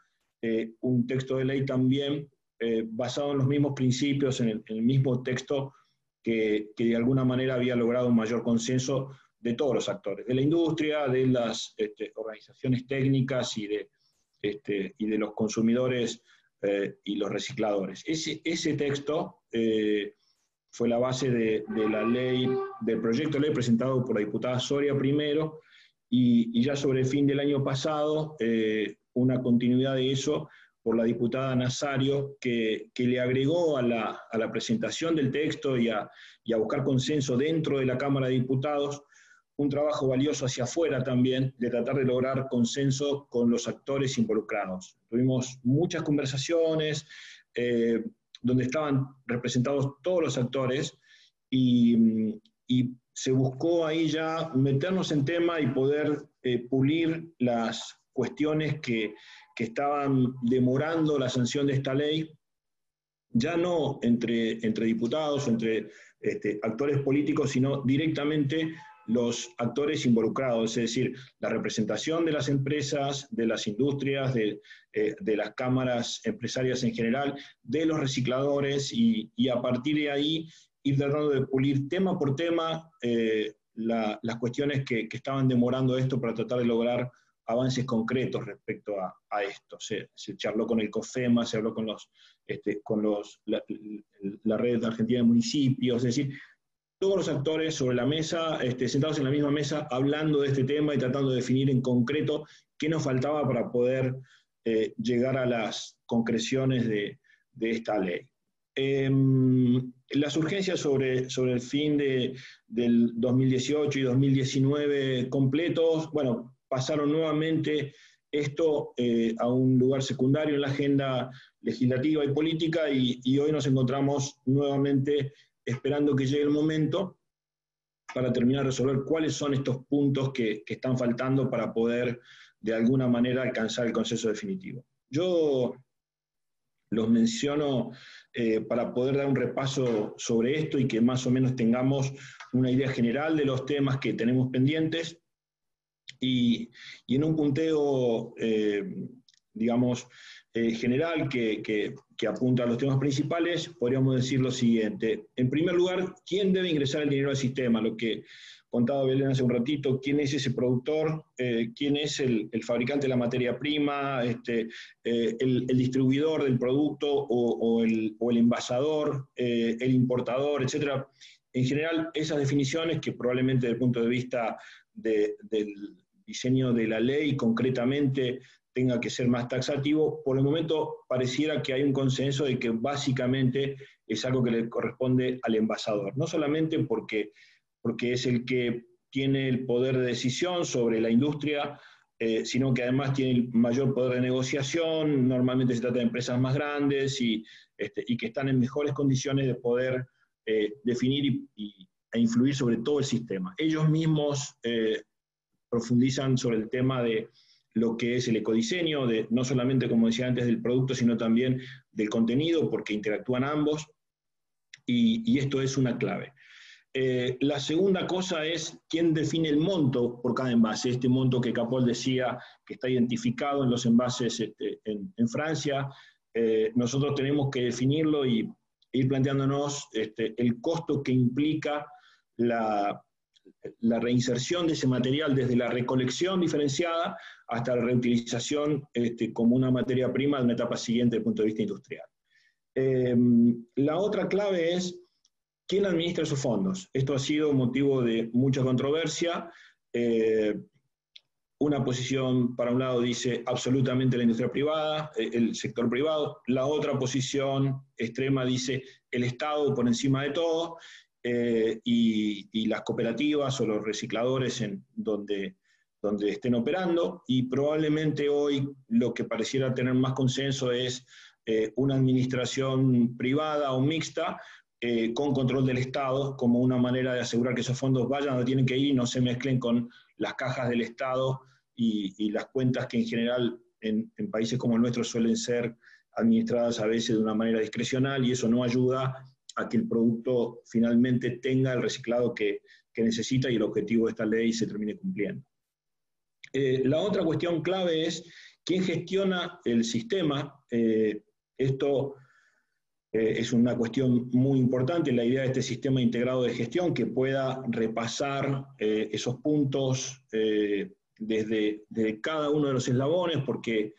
eh, un texto de ley también eh, basado en los mismos principios, en el, mismo texto que, de alguna manera había logrado un mayor consenso de todos los actores, de la industria, de las este, organizaciones técnicas y de, este, y de los consumidores eh, y los recicladores. Ese, ese texto eh, fue la base de, la ley, del proyecto de ley presentado por la diputada Soria primero, y, ya sobre el fin del año pasado, eh, una continuidad de eso por la diputada Nazario, que, le agregó a la, presentación del texto y a, buscar consenso dentro de la Cámara de Diputados un trabajo valioso hacia afuera también, de tratar de lograr consenso con los actores involucrados. Tuvimos muchas conversaciones eh, donde estaban representados todos los actores y, se buscó ahí ya meternos en tema y poder eh, pulir las cuestiones que, que estaban demorando la sanción de esta ley, ya no entre, entre diputados, entre este, actores políticos, sino directamente los actores involucrados, es decir, la representación de las empresas, de las industrias, de, eh, las cámaras empresarias en general, de los recicladores y, a partir de ahí ir tratando de pulir tema por tema eh, las cuestiones que, que, estaban demorando esto para tratar de lograr avances concretos respecto a, esto. Se, charló con el COFEMA, se habló con, los, este, con los, de argentina de municipios, es decir, todos los actores sobre la mesa, este, sentados en la misma mesa, hablando de este tema y tratando de definir en concreto qué nos faltaba para poder eh, llegar a las concreciones de, esta ley. Em, las urgencias sobre, el fin de, del 2018 y 2019 completos, bueno, pasaron nuevamente esto eh, a un lugar secundario en la agenda legislativa y política y, hoy nos encontramos nuevamente esperando que llegue el momento para terminar de resolver cuáles son estos puntos que, están faltando para poder de alguna manera alcanzar el consenso definitivo. Yo los menciono eh, para poder dar un repaso sobre esto y que más o menos tengamos una idea general de los temas que tenemos pendientes y, en un punteo, eh, digamos, eh, general que, apunta a los temas principales, podríamos decir lo siguiente. En primer lugar, ¿quién debe ingresar el dinero al sistema? Lo que contaba Belén hace un ratito, quién es ese productor, eh, quién es el, fabricante de la materia prima, este, el, distribuidor del producto o, el, o el, envasador, el importador, etc. En general, esas definiciones que probablemente desde el punto de vista del diseño de la ley concretamente tenga que ser más taxativo, por el momento pareciera que hay un consenso de que básicamente es algo que le corresponde al envasador, no solamente porque, porque es el que tiene el poder de decisión sobre la industria, eh, sino que además tiene el mayor poder de negociación, normalmente se trata de empresas más grandes y, este, que están en mejores condiciones de poder eh, definir e influir sobre todo el sistema. Ellos mismos eh, profundizan sobre el tema de lo que es el ecodiseño, de, no solamente, como decía antes, del producto, sino también del contenido, porque interactúan ambos, y, esto es una clave. Eh, la segunda cosa es quién define el monto por cada envase, este monto que Capol decía que está identificado en los envases este, en, Francia. Eh, nosotros tenemos que definirlo y ir planteándonos este, el costo que implica la, la reinserción de ese material desde la recolección diferenciada hasta la reutilización este, como una materia prima de una etapa siguiente desde el punto de vista industrial. Eh, la otra clave es quién administra esos fondos. Esto ha sido motivo de mucha controversia. Eh, una posición, para un lado, dice absolutamente la industria privada, eh, el sector privado, la otra posición extrema dice el Estado por encima de todo, eh, y, las cooperativas o los recicladores en donde, donde estén operando, y probablemente hoy lo que pareciera tener más consenso es eh, una administración privada o mixta, con control del Estado, como una manera de asegurar que esos fondos vayan donde tienen que ir y no se mezclen con las cajas del Estado y, las cuentas que en general en, países como el nuestro suelen ser administradas a veces de una manera discrecional y eso no ayuda a que el producto finalmente tenga el reciclado que, necesita y el objetivo de esta ley se termine cumpliendo. Eh, la otra cuestión clave es quién gestiona el sistema. Eh, esto eh, es una cuestión muy importante, la idea de este sistema integrado de gestión que pueda repasar esos puntos desde, cada uno de los eslabones, porque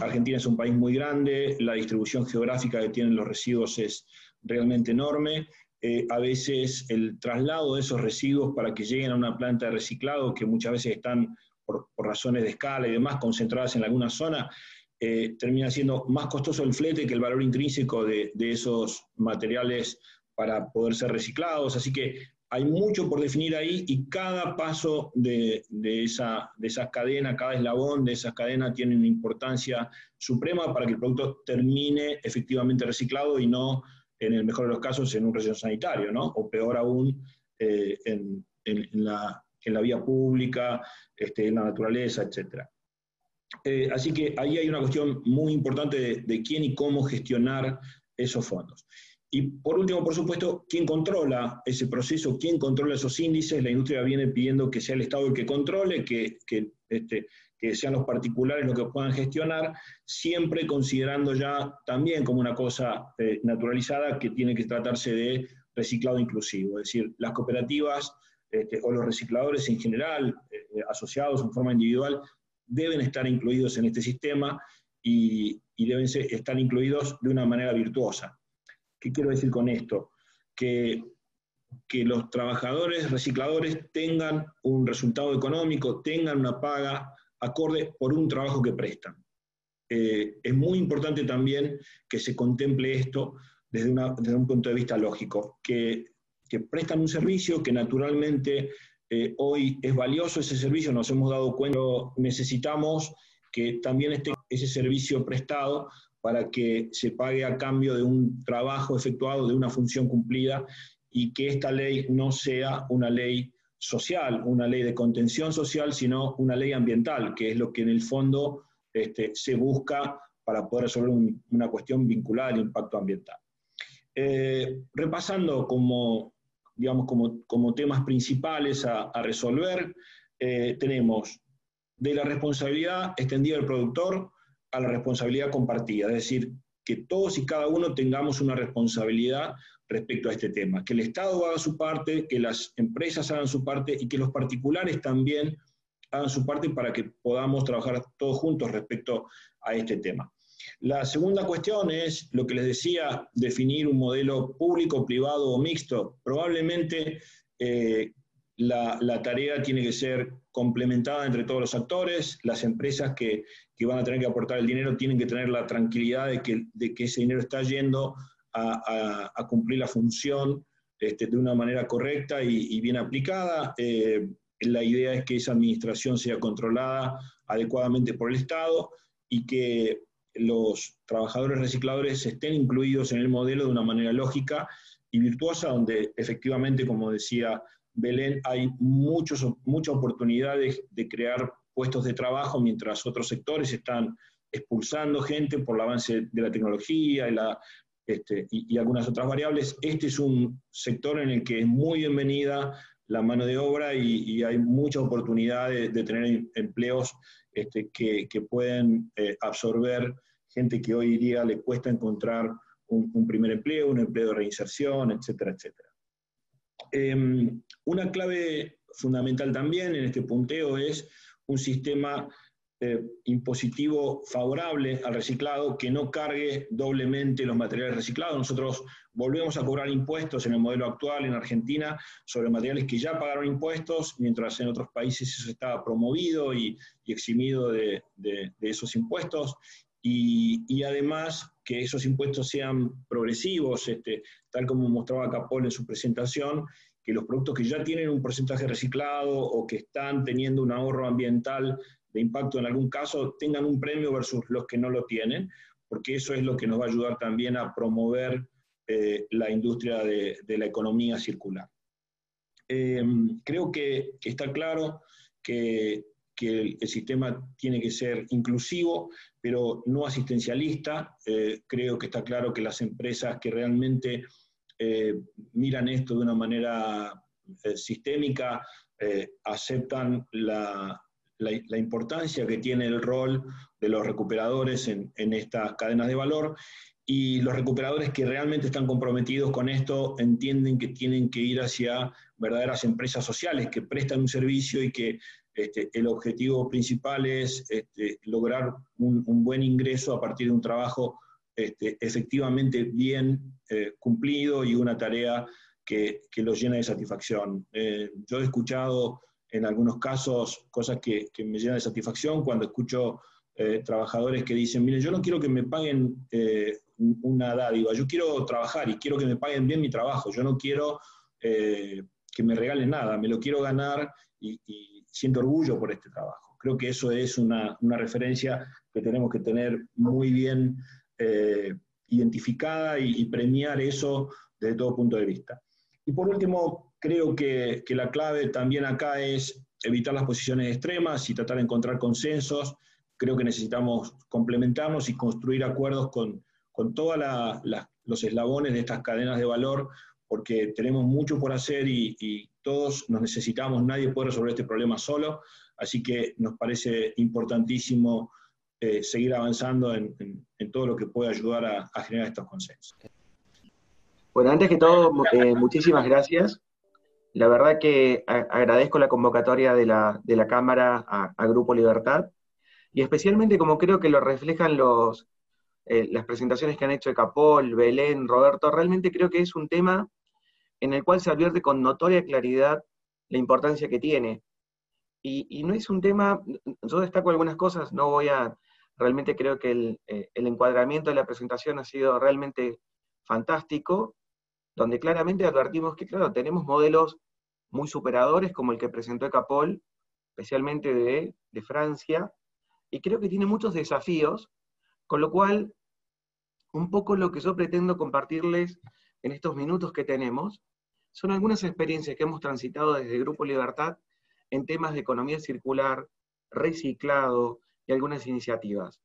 Argentina es un país muy grande, la distribución geográfica que tienen los residuos es realmente enorme. Eh, a veces el traslado de esos residuos para que lleguen a una planta de reciclado, que muchas veces están por, razones de escala y demás concentradas en alguna zona, eh, termina siendo más costoso el flete que el valor intrínseco de, de, esos materiales para poder ser reciclados. Así que hay mucho por definir ahí y cada paso de, esa, de esas cadenas, cada eslabón de esas cadenas tiene una importancia suprema para que el producto termine efectivamente reciclado y no, en el mejor de los casos, en un relleno sanitario, ¿no? O peor aún, eh, en, la, vía pública, este, en la naturaleza, etc. Eh, así que ahí hay una cuestión muy importante de quién y cómo gestionar esos fondos. Y por último, por supuesto, ¿quién controla ese proceso? ¿Quién controla esos índices? La industria viene pidiendo que sea el Estado el que controle, que, este, que sean los particulares los que puedan gestionar, siempre considerando ya también como una cosa eh, naturalizada que tiene que tratarse de reciclado inclusivo. Es decir, las cooperativas este, o los recicladores en general, eh, asociados en forma individual, deben estar incluidos en este sistema y, y deben estar incluidos de una manera virtuosa. ¿Qué quiero decir con esto? Que, que los trabajadores recicladores tengan un resultado económico, tengan una paga acorde por un trabajo que prestan. Eh, es muy importante también que se contemple esto desde, un punto de vista lógico, que, prestan un servicio que naturalmente eh, hoy es valioso ese servicio, nos hemos dado cuenta, necesitamos que también esté ese servicio prestado para que se pague a cambio de un trabajo efectuado, de una función cumplida, y que esta ley no sea una ley social, una ley de contención social, sino una ley ambiental, que es lo que en el fondo este, se busca para poder resolver una cuestión vinculada al impacto ambiental. Eh, repasando como, digamos, como, temas principales a, resolver, eh, tenemos de la responsabilidad extendida del productor, a la responsabilidad compartida, es decir, que todos y cada uno tengamos una responsabilidad respecto a este tema, que el Estado haga su parte, que las empresas hagan su parte y que los particulares también hagan su parte para que podamos trabajar todos juntos respecto a este tema. La segunda cuestión es lo que les decía, definir un modelo público, privado o mixto. Probablemente eh, la, tarea tiene que ser complementada entre todos los actores, las empresas que, que, van a tener que aportar el dinero tienen que tener la tranquilidad de que, de que ese dinero está yendo a, a, cumplir la función este, de una manera correcta y, bien aplicada. Eh, la idea es que esa administración sea controlada adecuadamente por el Estado y que los trabajadores recicladores estén incluidos en el modelo de una manera lógica y virtuosa, donde efectivamente, como decía Belén, hay muchos, muchas oportunidades de crear puestos de trabajo mientras otros sectores están expulsando gente por el avance de la tecnología este, y, algunas otras variables. Este es un sector en el que es muy bienvenida la mano de obra y, hay mucha oportunidad de, tener empleos este, que, pueden eh, absorber gente que hoy día le cuesta encontrar un, un primer empleo, un empleo de reinserción, etcétera, etcétera. Em, una clave fundamental también en este punteo es un sistema eh, impositivo favorable al reciclado que no cargue doblemente los materiales reciclados. Nosotros volvemos a cobrar impuestos en el modelo actual en Argentina sobre materiales que ya pagaron impuestos, mientras en otros países eso está promovido y, eximido de, esos impuestos. Y, además que esos impuestos sean progresivos, este, tal como mostraba Capol en su presentación, que los productos que ya tienen un porcentaje reciclado o que están teniendo un ahorro ambiental de impacto en algún caso tengan un premio versus los que no lo tienen, porque eso es lo que nos va a ayudar también a promover eh, la industria de, la economía circular. Eh, creo que, está claro que, el, sistema tiene que ser inclusivo, pero no asistencialista. Eh, creo que está claro que las empresas que realmente miran esto de una manera sistémica aceptan la, la, importancia que tiene el rol de los recuperadores en, estas cadenas de valor. Y los recuperadores que realmente están comprometidos con esto entienden que tienen que ir hacia verdaderas empresas sociales que prestan un servicio y que este, el objetivo principal es este, lograr un, buen ingreso a partir de un trabajo este, efectivamente bien eh, cumplido y una tarea que, los llena de satisfacción. Eh, yo he escuchado en algunos casos cosas que, me llenan de satisfacción cuando escucho eh, trabajadores que dicen, mire, yo no quiero que me paguen una dádiva, yo quiero trabajar y quiero que me paguen bien mi trabajo, yo no quiero que me regalen nada, me lo quiero ganar y, siento orgullo por este trabajo. Creo que eso es una, una referencia que tenemos que tener muy bien identificada y, premiar eso desde todo punto de vista. Y por último, Creo que, la clave también acá es evitar las posiciones extremas y tratar de encontrar consensos. Creo que necesitamos complementarnos y construir acuerdos con, todos los eslabones de estas cadenas de valor, porque tenemos mucho por hacer y, todos nos necesitamos, nadie puede resolver este problema solo, así que nos parece importantísimo eh, seguir avanzando en, todo lo que pueda ayudar a, generar estos consensos. Bueno, antes que todo, eh, muchísimas gracias la verdad que agradezco la convocatoria de la, Cámara a, Grupo Libertad, y especialmente como creo que lo reflejan los, eh, las presentaciones que han hecho Capol, Belén, Roberto, realmente creo que es un tema en el cual se advierte con notoria claridad la importancia que tiene. Y, no es un tema, yo destaco algunas cosas, no voy a, realmente creo que el, eh, el encuadramiento de la presentación ha sido realmente fantástico, donde claramente advertimos que, claro, tenemos modelos muy superadores, como el que presentó Ecapol, especialmente de, de Francia, y creo que tiene muchos desafíos, con lo cual, un poco lo que yo pretendo compartirles en estos minutos que tenemos, son algunas experiencias que hemos transitado desde Grupo Libertad en temas de economía circular, reciclado y algunas iniciativas.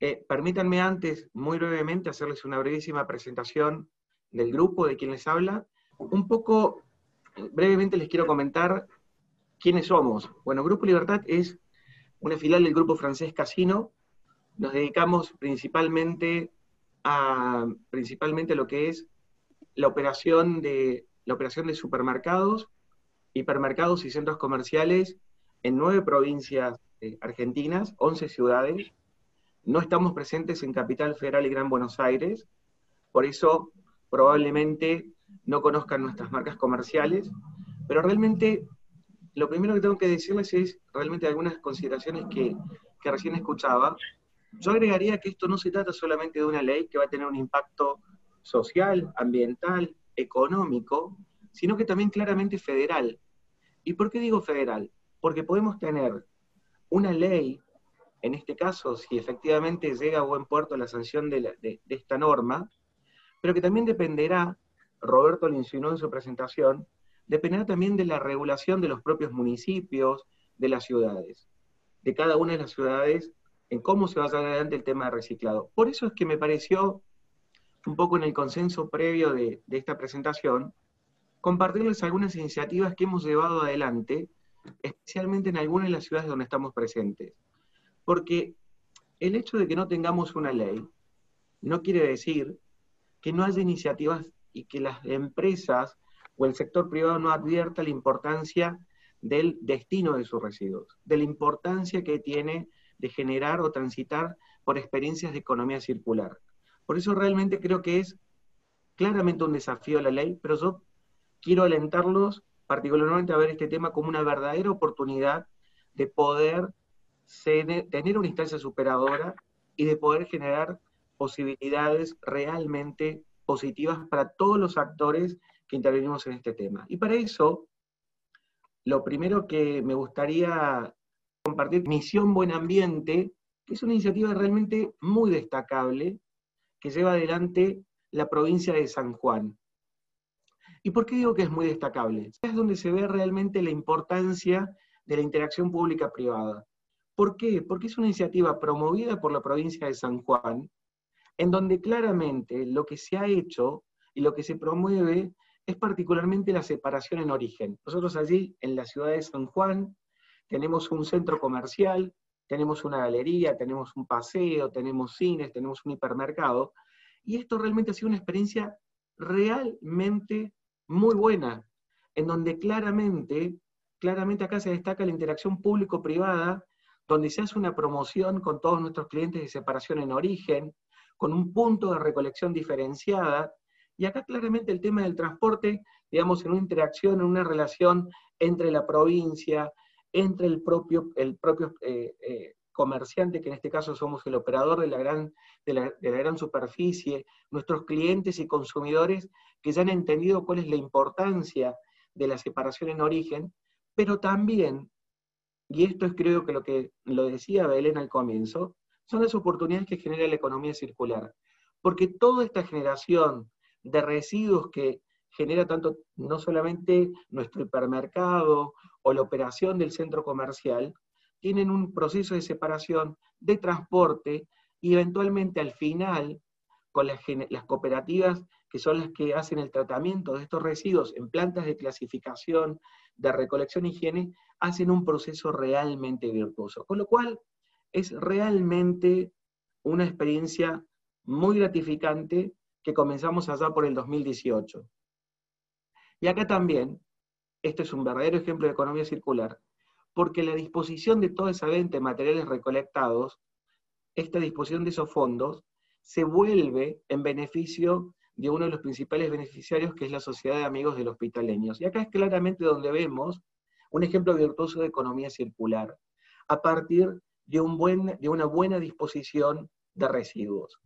Eh, permítanme antes, muy brevemente, hacerles una brevísima presentación del grupo, de quien les habla. Un poco, brevemente les quiero comentar quiénes somos. Bueno, Grupo Libertad es una filial del grupo francés Casino. Nos dedicamos principalmente a, principalmente lo que es la operación de, la operación de supermercados, hipermercados y centros comerciales en nueve provincias eh, argentinas, once ciudades. No estamos presentes en Capital Federal y Gran Buenos Aires, por eso probablemente no conozcan nuestras marcas comerciales, pero realmente lo primero que tengo que decirles es realmente algunas consideraciones que, recién escuchaba. Yo agregaría que esto no se trata solamente de una ley que va a tener un impacto social, ambiental, económico, sino que también claramente federal. ¿Y por qué digo federal? Porque podemos tener una ley, en este caso, si efectivamente llega a buen puerto la sanción de, esta norma, pero que también dependerá, Roberto lo insinuó en su presentación, dependerá también de la regulación de los propios municipios, de las ciudades, de cada una de las ciudades, en cómo se va a adelante el tema de reciclado. Por eso es que me pareció, un poco en el consenso previo de, de esta presentación, compartirles algunas iniciativas que hemos llevado adelante, especialmente en algunas de las ciudades donde estamos presentes. Porque el hecho de que no tengamos una ley no quiere decir que no haya iniciativas y que las empresas o el sector privado no advierta la importancia del destino de sus residuos, de la importancia que tiene de generar o transitar por experiencias de economía circular. Por eso realmente creo que es claramente un desafío a la ley, pero yo quiero alentarlos particularmente a ver este tema como una verdadera oportunidad de poder tener una instancia superadora y de poder generar posibilidades realmente positivas para todos los actores que intervenimos en este tema. Y para eso, lo primero que me gustaría compartir, Misión Buen Ambiente, que es una iniciativa realmente muy destacable que lleva adelante la provincia de San Juan. ¿Y por qué digo que es muy destacable? Es donde se ve realmente la importancia de la interacción pública-privada. ¿Por qué? Porque es una iniciativa promovida por la provincia de San Juan, en donde claramente lo que se ha hecho y lo que se promueve es particularmente la separación en origen. Nosotros allí, en la ciudad de San Juan, tenemos un centro comercial, tenemos una galería, tenemos un paseo, tenemos cines, tenemos un hipermercado, y esto realmente ha sido una experiencia realmente muy buena, en donde claramente, claramente acá se destaca la interacción público-privada, donde se hace una promoción con todos nuestros clientes de separación en origen, con un punto de recolección diferenciada, y acá claramente el tema del transporte, digamos, en una interacción, en una relación entre la provincia, entre el propio, el propio eh, eh, comerciante, que en este caso somos el operador de la, gran, de la, gran superficie, nuestros clientes y consumidores que ya han entendido cuál es la importancia de la separación en origen, pero también, y esto es creo que lo que lo decía Belén al comienzo, son las oportunidades que genera la economía circular. Porque toda esta generación de residuos que genera tanto no solamente nuestro hipermercado o la operación del centro comercial, tienen un proceso de separación, de transporte y eventualmente al final, con las, cooperativas que son las que hacen el tratamiento de estos residuos en plantas de clasificación, de recolección y higiene, hacen un proceso realmente virtuoso. Con lo cual, es realmente una experiencia muy gratificante que comenzamos allá por el 2018. Y acá también, este es un verdadero ejemplo de economía circular, porque la disposición de toda esa venta de materiales recolectados, esta disposición de esos fondos, se vuelve en beneficio de uno de los principales beneficiarios, que es la Sociedad de Amigos del Hospitaleños. Y acá es claramente donde vemos un ejemplo virtuoso de economía circular, a partir de, de una buena disposición de residuos.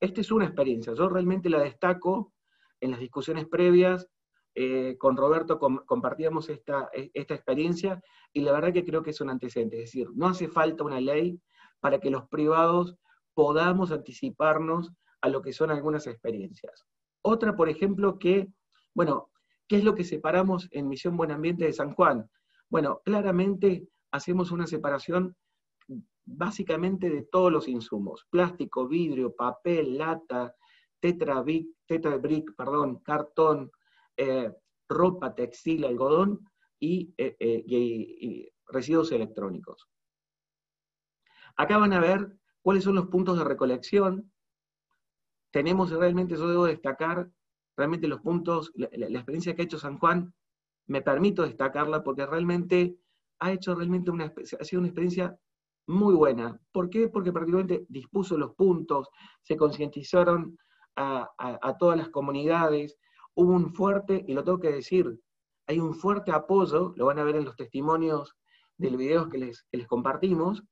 Esta es una experiencia, yo realmente la destaco en las discusiones previas, eh, con Roberto compartíamos esta, e, esta experiencia y la verdad que creo que es un antecedente, es decir, no hace falta una ley para que los privados podamos anticiparnos a lo que son algunas experiencias. Otra, por ejemplo, que, bueno, ¿qué es lo que separamos en Misión Buen Ambiente de San Juan? Bueno, claramente hacemos una separación básicamente de todos los insumos, plástico, vidrio, papel, lata, tetra brick, perdón, cartón, eh, ropa, textil, algodón eh, eh, y, residuos electrónicos. Acá van a ver cuáles son los puntos de recolección. Tenemos realmente, yo debo destacar realmente los puntos, la, experiencia que ha hecho San Juan, me permito destacarla porque realmente ha hecho realmente una, ha sido una experiencia muy buena. ¿Por qué? Porque prácticamente dispuso los puntos, se concientizaron a, todas las comunidades, hubo un fuerte, y lo tengo que decir, hay un fuerte apoyo, lo van a ver en los testimonios del video que les, les compartimos,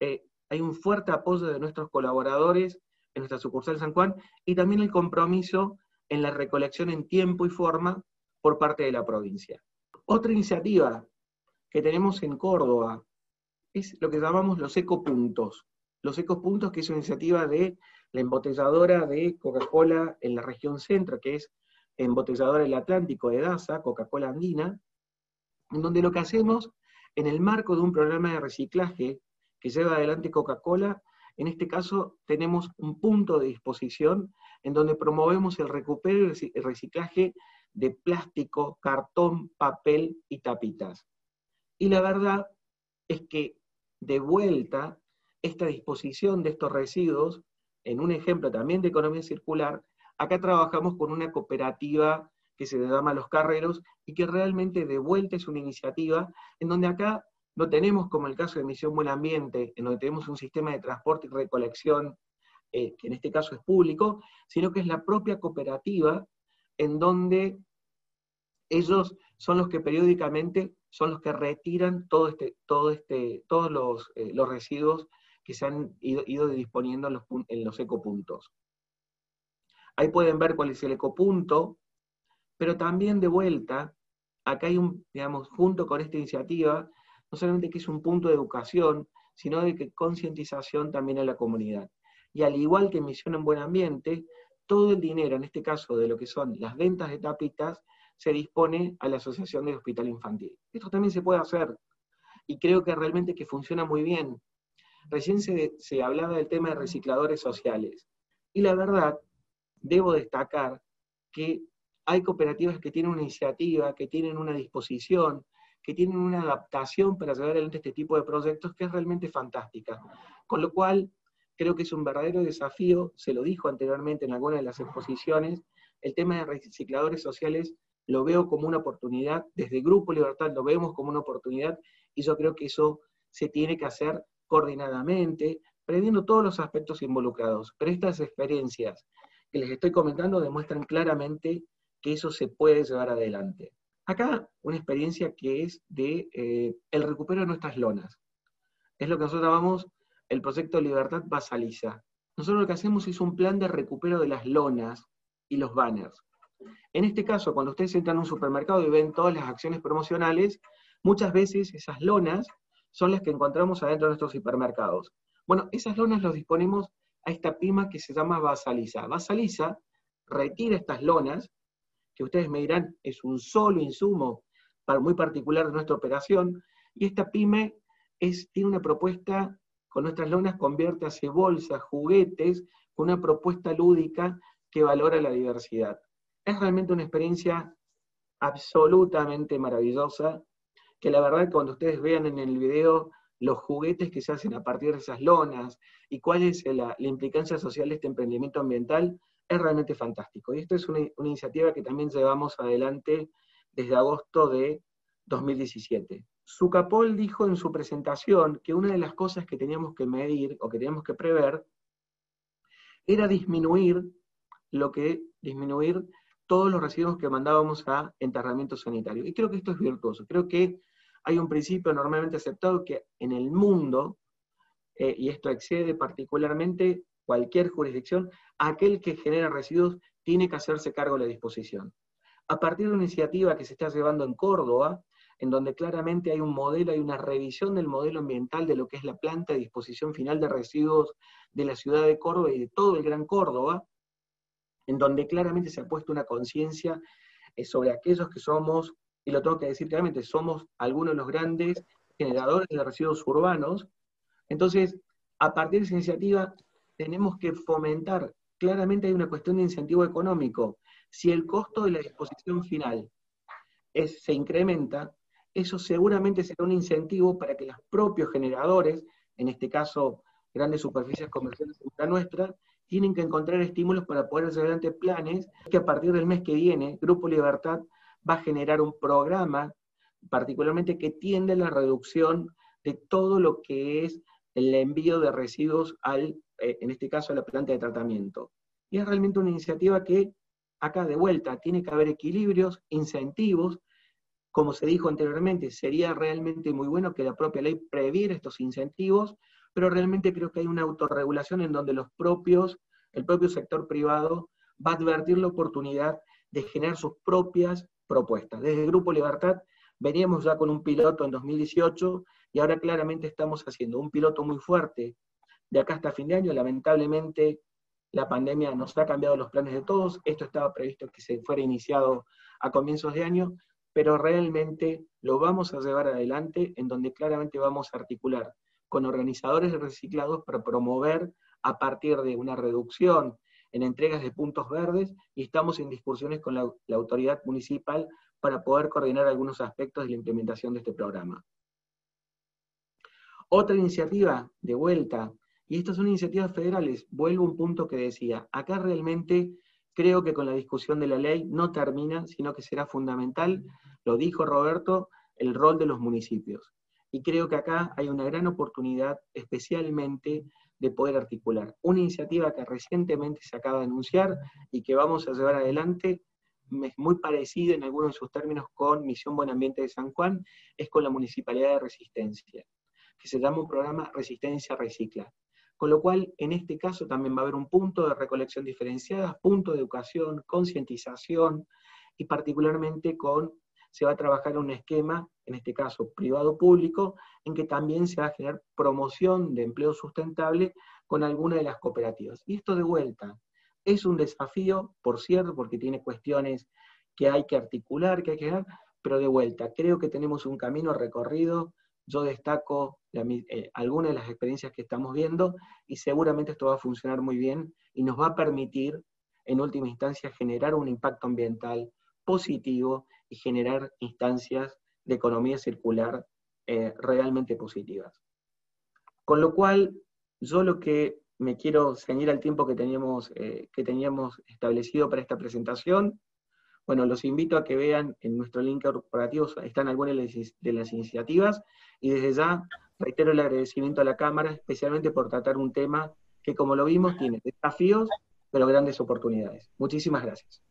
eh, hay un fuerte apoyo de nuestros colaboradores en nuestra sucursal San Juan y también el compromiso en la recolección en tiempo y forma por parte de la provincia. Otra iniciativa que tenemos en Córdoba es lo que llamamos los ecopuntos. Los ecopuntos, que es una iniciativa de la embotelladora de Coca-Cola en la región centro, que es embotelladora del Atlántico de DASA, Coca-Cola Andina, en donde lo que hacemos, en el marco de un programa de reciclaje que lleva adelante Coca-Cola, en este caso tenemos un punto de disposición en donde promovemos el recupero y el reciclaje de plástico, cartón, papel y tapitas. Y la verdad es que de vuelta esta disposición de estos residuos, en un ejemplo también de economía circular, acá trabajamos con una cooperativa que se llama Los Carreros, y que realmente de vuelta es una iniciativa en donde acá no tenemos como el caso de Misión Buen Ambiente, en donde tenemos un sistema de transporte y recolección, eh, que en este caso es público, sino que es la propia cooperativa en donde ellos son los que periódicamente son los que retiran este, este, todos los, eh, los residuos que se han ido, disponiendo en los, en los ecopuntos. Ahí pueden ver cuál es el ecopunto, pero también de vuelta, acá hay un, digamos, junto con esta iniciativa, no solamente que es un punto de educación, sino de que concientización también a la comunidad. Y al igual que Misión en Buen Ambiente, todo el dinero, en este caso de lo que son las ventas de tapitas, se dispone a la Asociación de Hospital Infantil. Esto también se puede hacer y creo que realmente que funciona muy bien. Recién se, se hablaba del tema de recicladores sociales y la verdad, debo destacar que hay cooperativas que tienen una iniciativa, que tienen una disposición, que tienen una adaptación para llevar adelante este tipo de proyectos que es realmente fantástica. Con lo cual, creo que es un verdadero desafío, se lo dijo anteriormente en alguna de las exposiciones, el tema de recicladores sociales lo veo como una oportunidad, desde Grupo Libertad lo vemos como una oportunidad y yo creo que eso se tiene que hacer coordinadamente, previendo todos los aspectos involucrados. Pero estas experiencias les estoy comentando demuestran claramente que eso se puede llevar adelante. Acá una experiencia que es de eh, el recupero de nuestras lonas. Es lo que nosotros llamamos el proyecto Libertad Basaliza. Nosotros lo que hacemos es un plan de recupero de las lonas y los banners. En este caso, cuando ustedes entran a un supermercado y ven todas las acciones promocionales, muchas veces esas lonas son las que encontramos adentro de nuestros supermercados. Bueno, esas lonas las disponemos a esta pima que se llama Basaliza. Basaliza retira estas lonas, que ustedes me dirán es un solo insumo muy particular de nuestra operación, y esta pyme tiene una propuesta con nuestras lonas, convierte hacia bolsas, juguetes, con una propuesta lúdica que valora la diversidad. Es realmente una experiencia absolutamente maravillosa, que la verdad cuando ustedes vean en el video los juguetes que se hacen a partir de esas lonas y cuál es la, implicancia social de este emprendimiento ambiental, es realmente fantástico. Y esto es una, una, iniciativa que también llevamos adelante desde agosto de 2017. Sucapol dijo en su presentación que una de las cosas que teníamos que medir o que teníamos que prever era disminuir lo que disminuir todos los residuos que mandábamos a enterramiento sanitario. Y creo que esto es virtuoso. Creo que hay un principio normalmente aceptado que en el mundo, eh, y esto excede particularmente cualquier jurisdicción, aquel que genera residuos tiene que hacerse cargo de la disposición. A partir de una iniciativa que se está llevando en Córdoba, en donde claramente hay un modelo, hay una revisión del modelo ambiental de lo que es la planta de disposición final de residuos de la ciudad de Córdoba y de todo el Gran Córdoba, en donde claramente se ha puesto una conciencia eh, sobre aquellos que somos, y lo tengo que decir claramente, somos algunos de los grandes generadores de residuos urbanos. Entonces, a partir de esa iniciativa, tenemos que fomentar, claramente hay una cuestión de incentivo económico. Si el costo de la disposición final se incrementa, eso seguramente será un incentivo para que los propios generadores, en este caso grandes superficies comerciales como la nuestra, tienen que encontrar estímulos para poder hacer adelante planes que a partir del mes que viene, Grupo Libertad va a generar un programa particularmente que tiende a la reducción de todo lo que es el envío de residuos al, eh, en este caso, a la planta de tratamiento. Y es realmente una iniciativa que, acá de vuelta, tiene que haber equilibrios, incentivos, como se dijo anteriormente, sería realmente muy bueno que la propia ley previera estos incentivos, pero realmente creo que hay una autorregulación en donde los propios, el propio sector privado va a advertir la oportunidad de generar sus propias propuestas. Desde el Grupo Libertad veníamos ya con un piloto en 2018 y ahora claramente estamos haciendo un piloto muy fuerte de acá hasta fin de año. Lamentablemente la pandemia nos ha cambiado los planes de todos. Esto estaba previsto que se fuera iniciado a comienzos de año, pero realmente lo vamos a llevar adelante en donde claramente vamos a articular con organizadores reciclados para promover a partir de una reducción en entregas de puntos verdes y estamos en discusiones con la, autoridad municipal para poder coordinar algunos aspectos de la implementación de este programa. Otra iniciativa de vuelta, y estas son iniciativas federales, vuelvo a un punto que decía, acá realmente creo que con la discusión de la ley no termina, sino que será fundamental, lo dijo Roberto, el rol de los municipios. Y creo que acá hay una gran oportunidad, especialmente de poder articular una iniciativa que recientemente se acaba de anunciar y que vamos a llevar adelante, es muy parecida en algunos de sus términos con Misión Buen Ambiente de San Juan, es con la Municipalidad de Resistencia, que se llama un programa Resistencia Recicla. Con lo cual, en este caso también va a haber un punto de recolección diferenciada, punto de educación, concientización, y particularmente con, se va a trabajar un esquema, en este caso privado-público, en que también se va a generar promoción de empleo sustentable con alguna de las cooperativas. Y esto de vuelta, es un desafío, por cierto, porque tiene cuestiones que hay que articular, que hay que dar, pero de vuelta, creo que tenemos un camino recorrido. Yo destaco eh, algunas de las experiencias que estamos viendo y seguramente esto va a funcionar muy bien y nos va a permitir, en última instancia, generar un impacto ambiental positivo y generar instancias de economía circular eh, realmente positivas. Con lo cual, yo lo que me quiero ceñir al tiempo que teníamos, eh, que teníamos establecido para esta presentación. Bueno, los invito a que vean en nuestro link corporativo, están algunas de las iniciativas, y desde ya reitero el agradecimiento a la Cámara, especialmente por tratar un tema que, como lo vimos, tiene desafíos, pero grandes oportunidades. Muchísimas gracias.